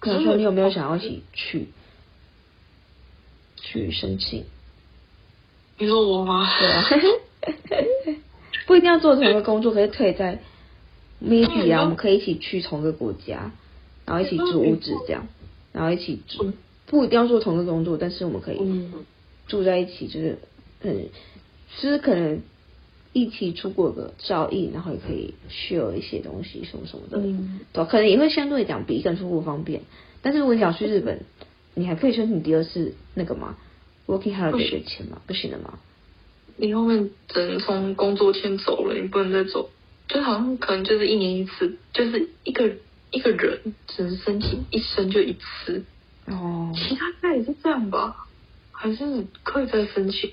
可能说你有没有想要一起去去申请？你说我吗？对啊，不一定要做同一个工作，可是可以在 maybe 啊，我们可以一起去同一个国家，然后一起住屋子这样，然后一起住，不一定要做同一个工作，但是我们可以住在一起，就是嗯，就是可能一起出国个照应，然后也可以 share 一些东西什么什么的，嗯，对，可能也会相对讲比一个人出国方便，但是如果你想去日本，你还可以申请第二次那个吗？Working holiday 的钱吗？不行的吗？你后面只能从工作签走了，你不能再走。就好像可能就是一年一次，就是一个一个人只能申请一生就一次。哦。其他家也是这样吧？还是可以再申请？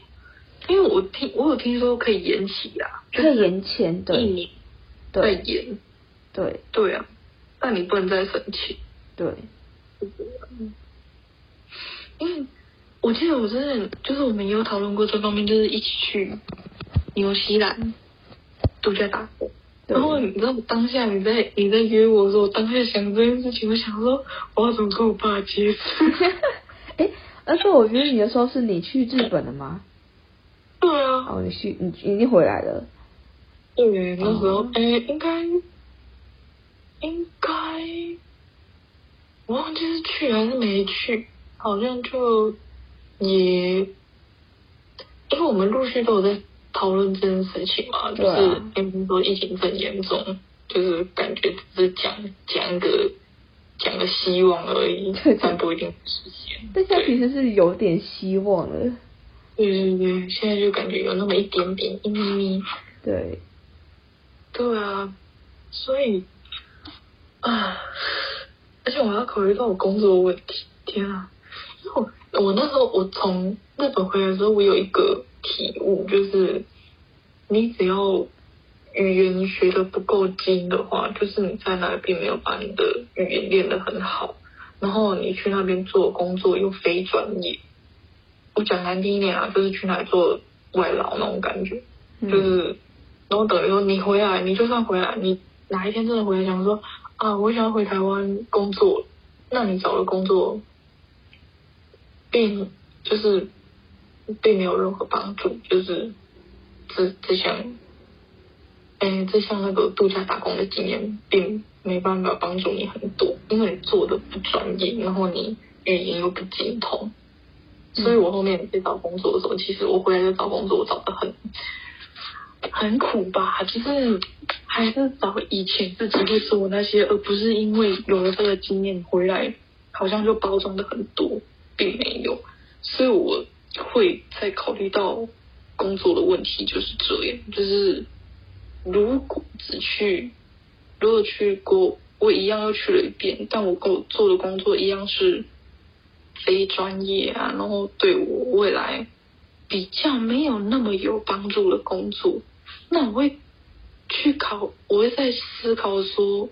因为我听我有听说可以延期啊，可以延前的。一年。对。再延。对。对啊，但你不能再申请。对。因为。我记得我之前就是我们也有讨论过这方面，就是一起去纽西兰度假打工。然后你知道当下你在你在约我的时候，我当下想这件事情，我想说我要怎么跟我爸解释？哎，而且我约你的时候是你去日本了吗？对啊。哦，你去，你已经回来了。对，那时候哎、哦，应该应该我忘记是去还是没去，好像就。也，因为我们陆续都有在讨论这件事情嘛，就是并不是说疫情很严重，就是感觉只是讲讲个讲个希望而已，但不一定实现。但现在其实是有点希望了。对对对，现在就感觉有那么一点点一咪咪。对。对啊，所以啊，而且我还要考虑到我工作的问题。天啊，我。那时候我从日本回来的时候，我有一个体悟，就是你只要语言学的不够精的话，就是你在那并没有把你的语言练得很好，然后你去那边做工作又非专业。我讲难听一点啊，就是去那里做外劳那种感觉，就是，然后等于说你回来，你就算回来，你哪一天真的回来想说啊，我想要回台湾工作，那你找的工作。并就是并没有任何帮助，就是这这项，哎，这项那个度假打工的经验，并没办法帮助你很多，因为你做的不专业，然后你语言又不精通，所以我后面在找工作的时候，其实我回来在找工作，我找的很很苦吧，就是还是找以前自己会做那些，而不是因为有了这个经验回来，好像就包装的很多。并没有，所以我会在考虑到工作的问题，就是这样。就是如果只去，如果去过，我一样又去了一遍，但我工做的工作一样是非专业啊，然后对我未来比较没有那么有帮助的工作，那我会去考，我会在思考说，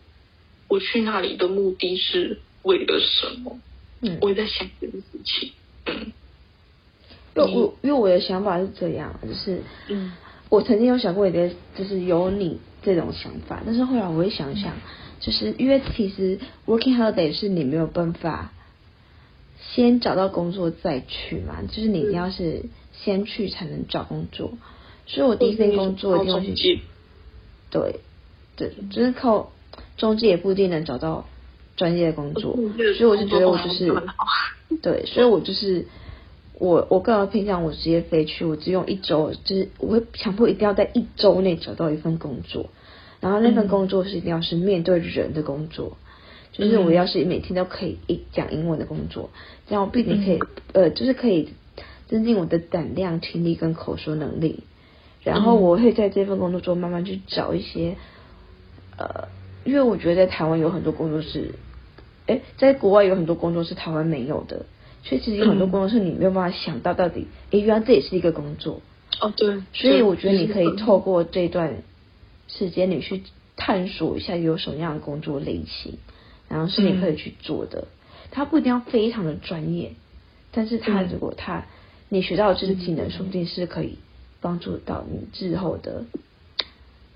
我去那里的目的是为了什么？嗯，我也在想这个事情。嗯，因为我因为我的想法是这样，就是，嗯，我曾经有想过一个，就是有你这种想法，但是后来我会想想，就是因为其实 working holiday 是你没有办法先找到工作再去嘛，就是你一定要是先去才能找工作，所以我第一份工作一定要去，对，对，就是靠中介也不一定能找到。专业的工作，所以我就觉得我就是，对，所以我就是我我个人偏向我直接飞去，我只用一周，就是我会强迫一定要在一周内找到一份工作，然后那份工作是一定要是面对人的工作，就是我要是每天都可以一讲英文的工作，这样我必定可以呃，就是可以增进我的胆量、听力跟口说能力，然后我会在这份工作中慢慢去找一些，呃，因为我觉得在台湾有很多工作是。哎，在国外有很多工作是台湾没有的，所以其实有很多工作是你没有办法想到到底，哎，原来这也是一个工作。哦，对。所以我觉得你可以透过这段时间，你去探索一下有什么样的工作类型，然后是你可以去做的。它不一定要非常的专业，但是它如果它你学到的知识技能，说不定是可以帮助到你之后的，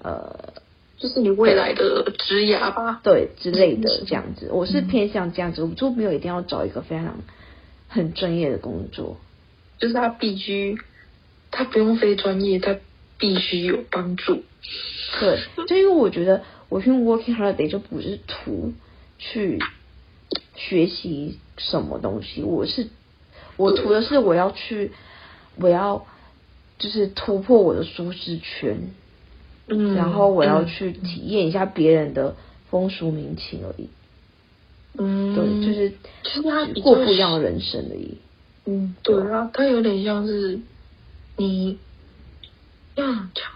呃，就是你未来的职涯吧，对之类的这样子。我是偏向这样子，我就没有一定要找一个非常很专业的工作，就是他必须，他不用非专业，他必须有帮助。对，就因为我觉得我去 working holiday 就不是图去学习什么东西，我是我图的是我要去，我要就是突破我的舒适圈，嗯，然后我要去体验一下别人的风俗民情而已，嗯，对，就是就是他过不一样的人生而已，嗯，对啊，他有点像是你要讲。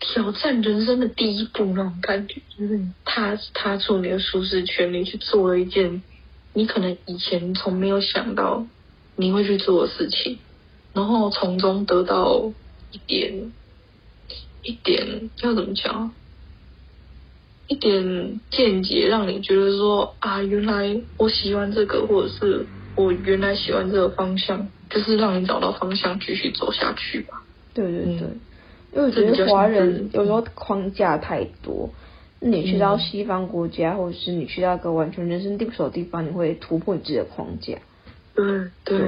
挑战人生的第一步那种感觉，就是踏踏出你的舒适圈，你去做了一件你可能以前从没有想到你会去做的事情，然后从中得到一点一点要怎么讲，一点见解，让你觉得说啊，原来我喜欢这个，或者是我原来喜欢这个方向，就是让你找到方向继续走下去吧。对对对。嗯因为我觉得华人有时候框架太多，你去到西方国家，或者是你去到一个完全人生地不熟的地方，你会突破你自己的框架。嗯，对。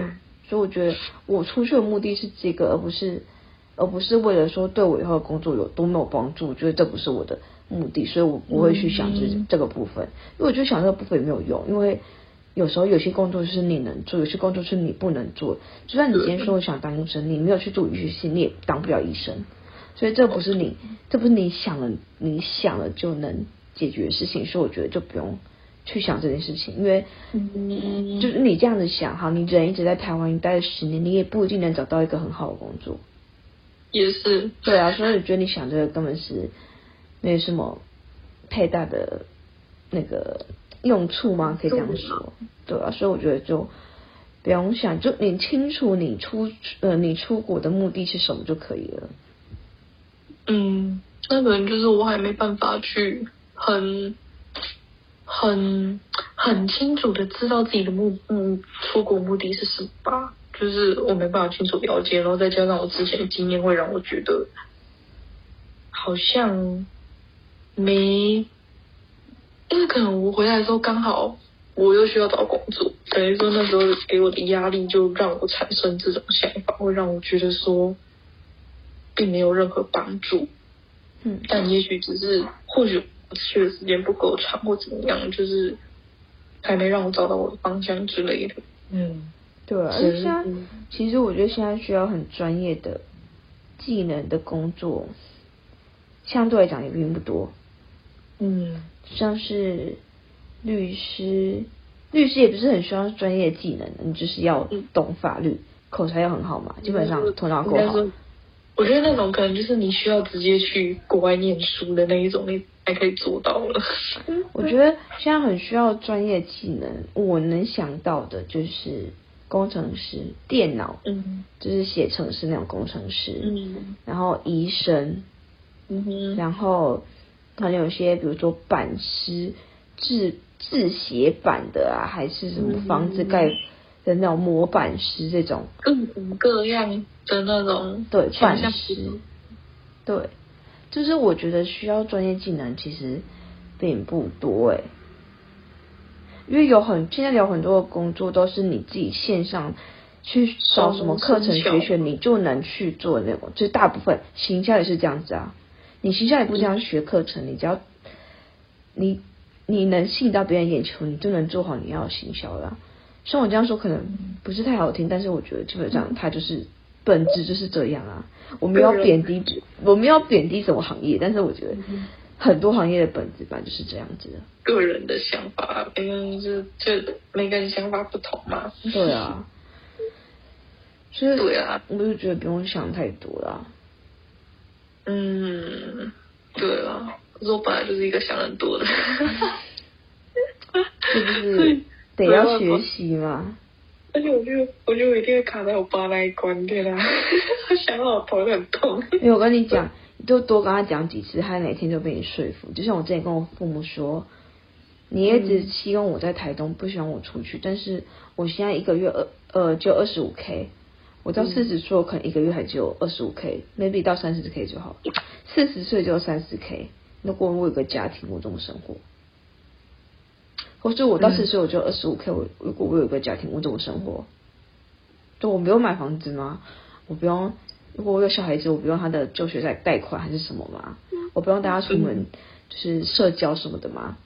所以我觉得我出去的目的是这个，而不是而不是为了说对我以后的工作有多没有帮助。我觉得这不是我的目的，所以我不会去想这这个部分。因为我就想这个部分也没有用，因为有时候有些工作是你能做，有些工作是你不能做。就算你今天说我想当医生，你没有去做医学系，你也当不了医生。所以这不是你，这不是你想了，你想了就能解决的事情。所以我觉得就不用去想这件事情，因为就是你这样子想，哈，你人一直在台湾，你待了十年，你也不一定能找到一个很好的工作。也是。对啊，所以我觉得你想这个根本是没什么太大的那个用处吗？可以这样说。对啊，所以我觉得就不用想，就你清楚你出呃你出国的目的是什么就可以了。嗯，那可能就是我还没办法去很、很、很清楚的知道自己的目嗯出国目的是什么吧。就是我没办法清楚了解，然后再加上我之前的经验，会让我觉得好像没，因为可能我回来的时候刚好我又需要找工作，等于说那时候给我的压力就让我产生这种想法，会让我觉得说。并没有任何帮助，嗯，但也许只是，或许我去的时间不够长，或怎么样，就是还没让我找到我的方向之类的。嗯，对啊，而且现在其实我觉得现在需要很专业的技能的工作，相对来讲也并不多。嗯，像是律师，律师也不是很需要专业技能，你就是要懂法律，嗯、口才要很好嘛，基本上头脑够好。我觉得那种可能就是你需要直接去国外念书的那一种，你才可以做到了。我觉得现在很需要专业技能，我能想到的就是工程师、电脑，嗯，就是写程式那种工程师，嗯，然后医生，嗯哼，然后可能有些比如说板师、制制鞋板的啊，还是什么房子盖。的那种模板师这种。各种各样的那种。对板师，对，就是我觉得需要专业技能其实并不多诶，因为有很现在有很多的工作都是你自己线上去找什么课程学学，你就能去做那种，就是大部分行销也是这样子啊，你行销也不这样学课程，你只要你你能吸引到别人眼球，你就能做好你要行销了。像我这样说可能不是太好听，但是我觉得基本上它就是本质就是这样啊。我们要贬低，我们要贬低什么行业？但是我觉得很多行业的本质本来就是这样子的。个人的想法，每个人是就每个人想法不同嘛。对啊，所以对啊，我就觉得不用想太多啦。嗯，对啊，可是我本来就是一个想很多的，是不是？得要学习嘛，而且我就我就一定会卡在我爸那一关，对啦，他 想到我头很痛。因为我跟你讲，就多跟他讲几次，他哪天就被你说服。就像我之前跟我父母说，你一直希望我在台东，不希望我出去，但是我现在一个月二呃就二十五 K，我到四十岁可能一个月还只有二十五 K，maybe 到三十 K 就好，四十岁就三十 K，如果我有个家庭，我怎么生活？或是我到四十岁我就二十五 K，我如果我有个家庭，我怎么生活？就我没有买房子吗？我不用，如果我有小孩子，我不用他的就学贷贷款还是什么吗？我不用带他出门，就是社交什么的吗？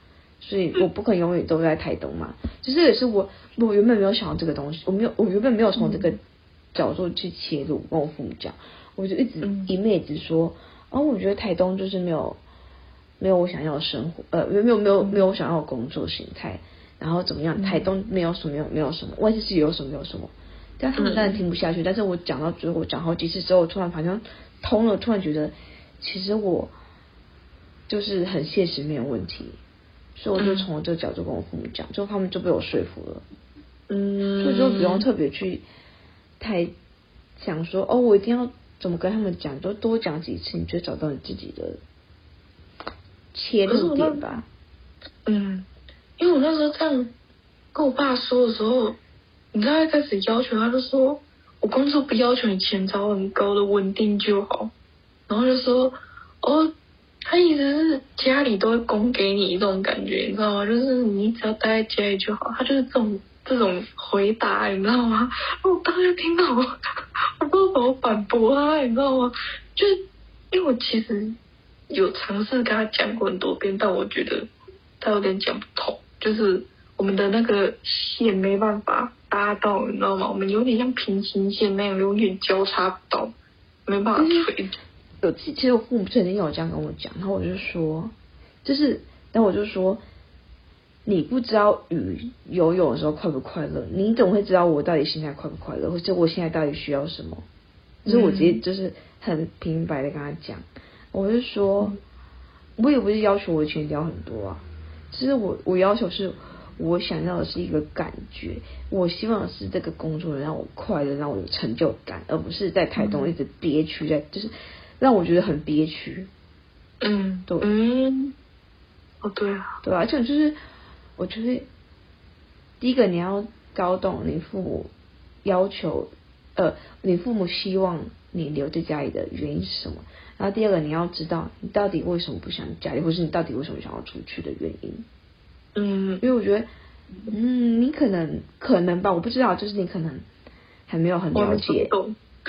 所以我不可能永远都在台东嘛。其实也是我，我原本没有想到这个东西，我没有，我原本没有从这个角度去切入，跟我父母讲，我就一直一昧只说，哦，我觉得台东就是没有。没有我想要的生活，呃，没有没有没有我想要的工作形态，然后怎么样？台东没有什么，没有没有什么，外县市有什么没有什么，这样他们当然听不下去。但是我讲到最后，我讲好几次之后，突然好像通了，突然觉得其实我就是很现实，没有问题，所以我就从这个角度跟我父母讲，就他们就被我说服了，嗯，所以就不用特别去太想说哦，我一定要怎么跟他们讲，多多讲几次，你就找到你自己的。切入点吧，嗯，因为我那时候这样跟我爸说的时候，你知道一开始要求，他就说我工作不要求你钱找很高的稳定就好，然后就说哦，他意思是家里都会供给你这种感觉，你知道吗？就是你只要待在家里就好，他就是这种这种回答，你知道吗？我当时听到我，我不知道怎么反驳他，你知道吗？就因为我其实。有尝试跟他讲过很多遍，但我觉得他有点讲不通，就是我们的那个线没办法搭到，你知道吗？我们有点像平行线那样，永远交叉不到，没办法推。有其实我父母曾经有这样跟我讲，然后我就说，就是，然后我就说，你不知道鱼游泳的时候快不快乐，你怎么会知道我到底现在快不快乐，或者我现在到底需要什么？所以我直接就是很平白的跟他讲。我是说，我也不是要求我的钱交很多啊，其实我我要求是，我想要的是一个感觉，我希望是这个工作能让我快乐，让我有成就感，而不是在台东一直憋屈在，就是让我觉得很憋屈。嗯，对，嗯，哦对啊，对啊，就就是我觉得第一个你要搞懂你父母要求，呃，你父母希望你留在家里的原因是什么。然后第二个，你要知道你到底为什么不想家里，或是你到底为什么想要出去的原因。嗯，因为我觉得，嗯，你可能可能吧，我不知道，就是你可能还没有很了解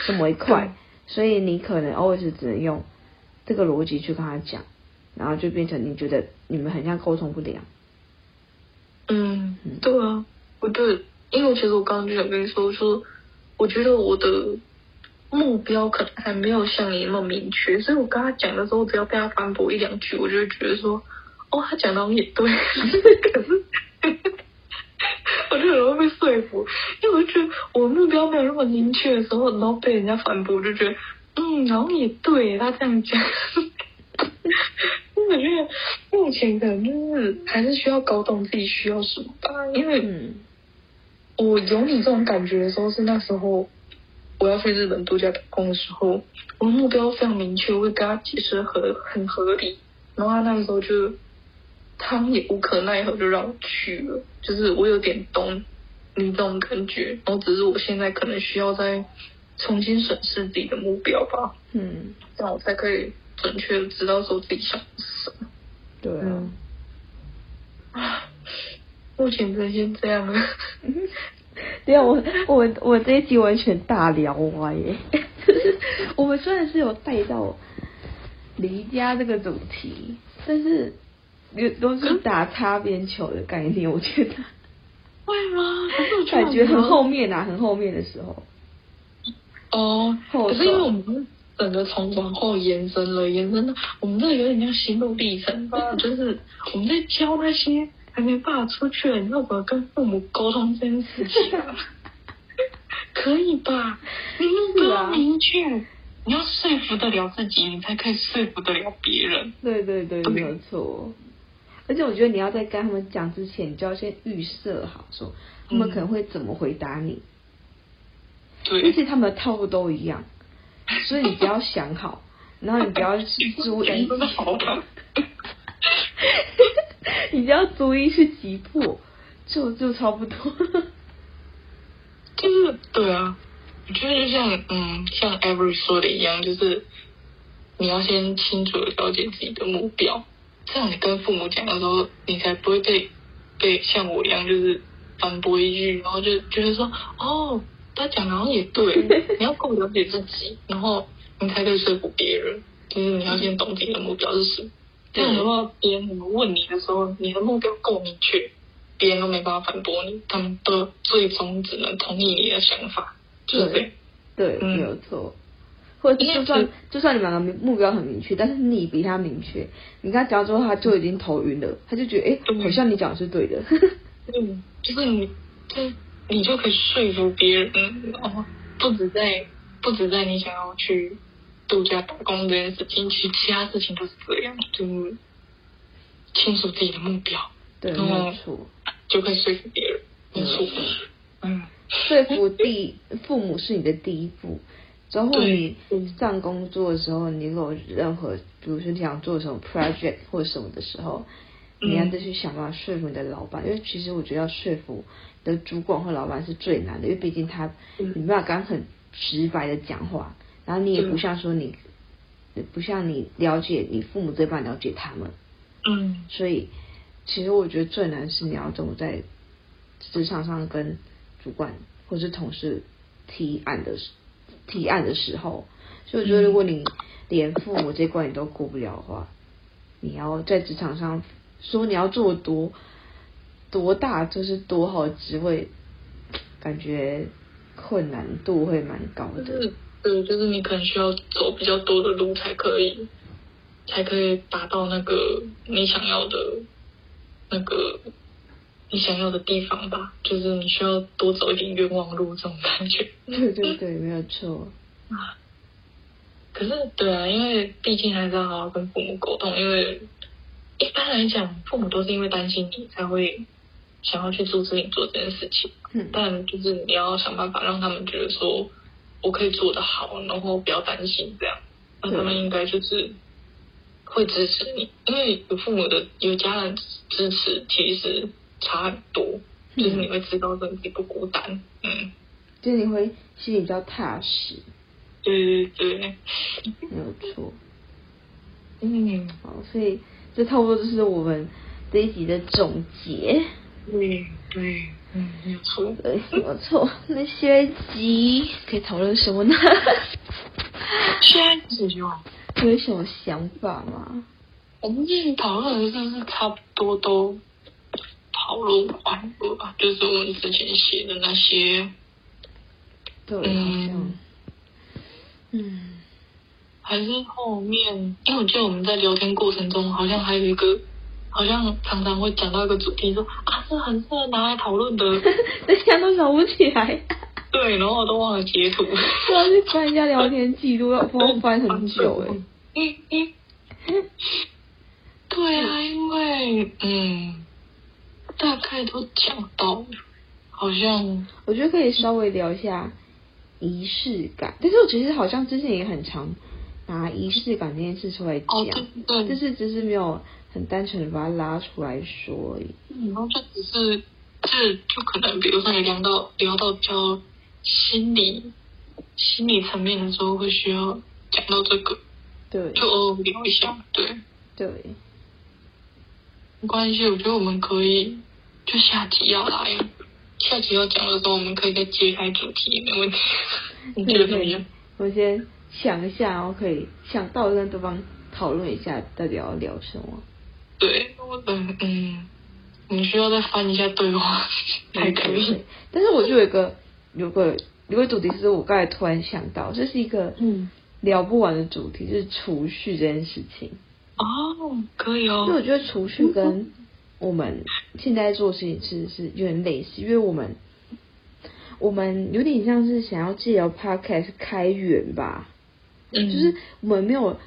这么一块，所以你可能 always 只能用这个逻辑去跟他讲，然后就变成你觉得你们很像沟通不良。嗯，对啊，我对，因为其实我刚刚就想跟你说，说我觉得我的。目标可能还没有像你那么明确，所以我跟他讲的时候，只要被他反驳一两句，我就会觉得说，哦，他讲的也对，可是 我就很容易被说服，因为我就觉得我目标没有那么明确的时候，然后被人家反驳，我就觉得，嗯，然后也对，他这样讲，因 为我觉得目前可能就是还是需要搞懂自己需要什么吧，因为我有你这种感觉的时候，是那时候。我要去日本度假打工的时候，我的目标非常明确，我会跟他解释很很合理，然后他那个时候就，他们也无可奈何就让我去了，就是我有点懂你这种感觉，然后只是我现在可能需要再重新审视自己的目标吧，嗯，这样我才可以准确的知道说自己想什么。对啊，啊，目前就先这样了。对啊，我我我这一集完全大聊歪耶！我们虽然是有带到离家这个主题，但是也都是打擦边球的概念，我觉得。会吗？可是我感觉很后面啊，很后面的时候。哦，可是因为我们整个从往后延伸了，延伸到我们这个有点像心路历程吧，就是我们在教那些。还没办法出去了，你要怎么跟父母沟通这件事情？可以吧？你目标明确，你要说服得了自己，你才可以说服得了别人。对对对，没有错。而且我觉得你要在跟他们讲之前，你就要先预设好，说他们可能会怎么回答你。对。而且他们的套路都一样，所以你不要想好，然后你不要去注意。你不要逐一去击破，就就差不多。就是对啊，我觉得就像嗯，像 Avery 说的一样，就是你要先清楚的了解自己的目标，这样你跟父母讲的时候，你才不会被被像我一样，就是反驳一句，然后就觉得说，哦，他讲的好像也对，你要够了解自己，然后你才可以说服别人。就是你要先懂自己的目标是什么。这样的话，别人怎么问你的时候，你的目标够明确，别人都没办法反驳你，他们都最终只能同意你的想法，就是对，对，没有错。或者就算就算你们两个目标很明确，但是你比他明确，你跟他讲之后，他就已经头晕了，他就觉得哎、欸，好像你讲的是对的。嗯，就是你，就你就可以说服别人，哦，不止在不止在你想要去度假打工这件事情，其实其他事情都是这样，就是清楚自己的目标，对，没错，就可以说服别人，没错，嗯，说服第父母是你的第一步。之后你上工作的时候，你有任何，比如说你想做什么 project 或者什么的时候，你要再去想办法说服你的老板，因为其实我觉得要说服你的主管或老板是最难的，因为毕竟他你没办法刚很直白的讲话，然后你也不像说你，不像你了解你父母这般了解他们，嗯，所以其实我觉得最难是你要怎么在职场上跟主管或是同事提案的时候。提案的时候，所以我觉得，如果你连父母这关你都过不了的话，你要在职场上说你要做多多大，就是多好职位，感觉困难度会蛮高的。就是，对，就是你可能需要走比较多的路才可以，才可以达到那个你想要的，那个你想要的地方吧。就是你需要多走一点冤枉路，这种感觉。对对对，没有错。啊，可是对啊，因为毕竟还是要好好跟父母沟通，因为一般来讲，父母都是因为担心你才会想要去阻止你做这件事情。嗯，但就是你要想办法让他们觉得说，我可以做得好，然后不要担心这样，那他们应该就是会支持你，因为有父母的有家人支持，其实差很多。就是你会知道自己不孤单，嗯，就是你会心里比较踏实，对对对，没有错，嗯，好，所以这差不多就是我们这一集的总结，嗯对，嗯，没有错，对，没有错，那下一集可以讨论什么呢？下一集哦有什么想法吗？我们讨论的是差不多都？讨论完了吧，就是我们之前写的那些，对，嗯，嗯，还是后面，因为我记得我们在聊天过程中，好像还有一个，好像常常会讲到一个主题说，说啊，这很适合拿来讨论的，大家都想不起来，对，然后我都忘了截图，我要去翻一下聊天记录，要翻很久 哎，对啊，因为嗯。大概都讲到了，好像我觉得可以稍微聊一下仪式感，但是我其实好像之前也很常拿仪式感这件事出来讲，哦、对，对，就是只是没有很单纯的把它拉出来说而已。嗯，然后就只是这就可能，比如说你聊到聊到比较心理心理层面的时候，会需要讲到这个，对，就偶尔聊一下，对对，没关系，我觉得我们可以。就下集要来，下集要讲的时候，我们可以再揭开主题，没问题。你觉得怎么样？我先想一下，然后可以想到跟对方讨论一下，到底要聊什么。对，我嗯嗯，你需要再翻一下对话 才可以。但是我就有一个有个有个主题是我刚才突然想到，这是一个嗯聊不完的主题，就是储蓄这件事情。哦，可以哦。因为我觉得储蓄跟我们现在做事情其实是有点类似，因为我们我们有点像是想要借由 podcast 开源吧，嗯，就是我们没有，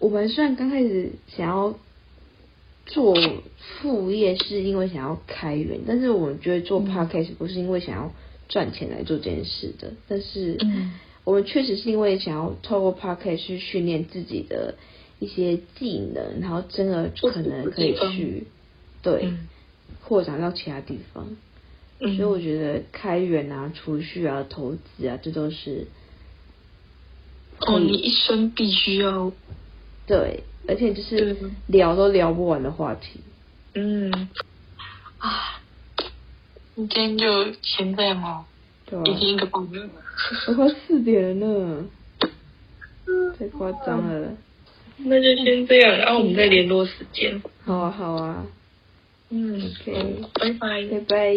我们虽然刚开始想要做副业，是因为想要开源，但是我们觉得做 podcast 不是因为想要赚钱来做这件事的，但是我们确实是因为想要透过 podcast 去训练自己的一些技能，然后真的可能可以去。对，扩展到其他地方，嗯，所以我觉得开源啊、储蓄啊、投资啊，这都是哦，你一生必须要对而且就是聊都聊不完的话题。嗯，啊，你今天就先这样哦。对啊。已经一个半了。我快四点了呢。太夸张了。那就先这样，然后我们再联络时间。好啊，好啊。嗯，OK，拜拜，拜拜。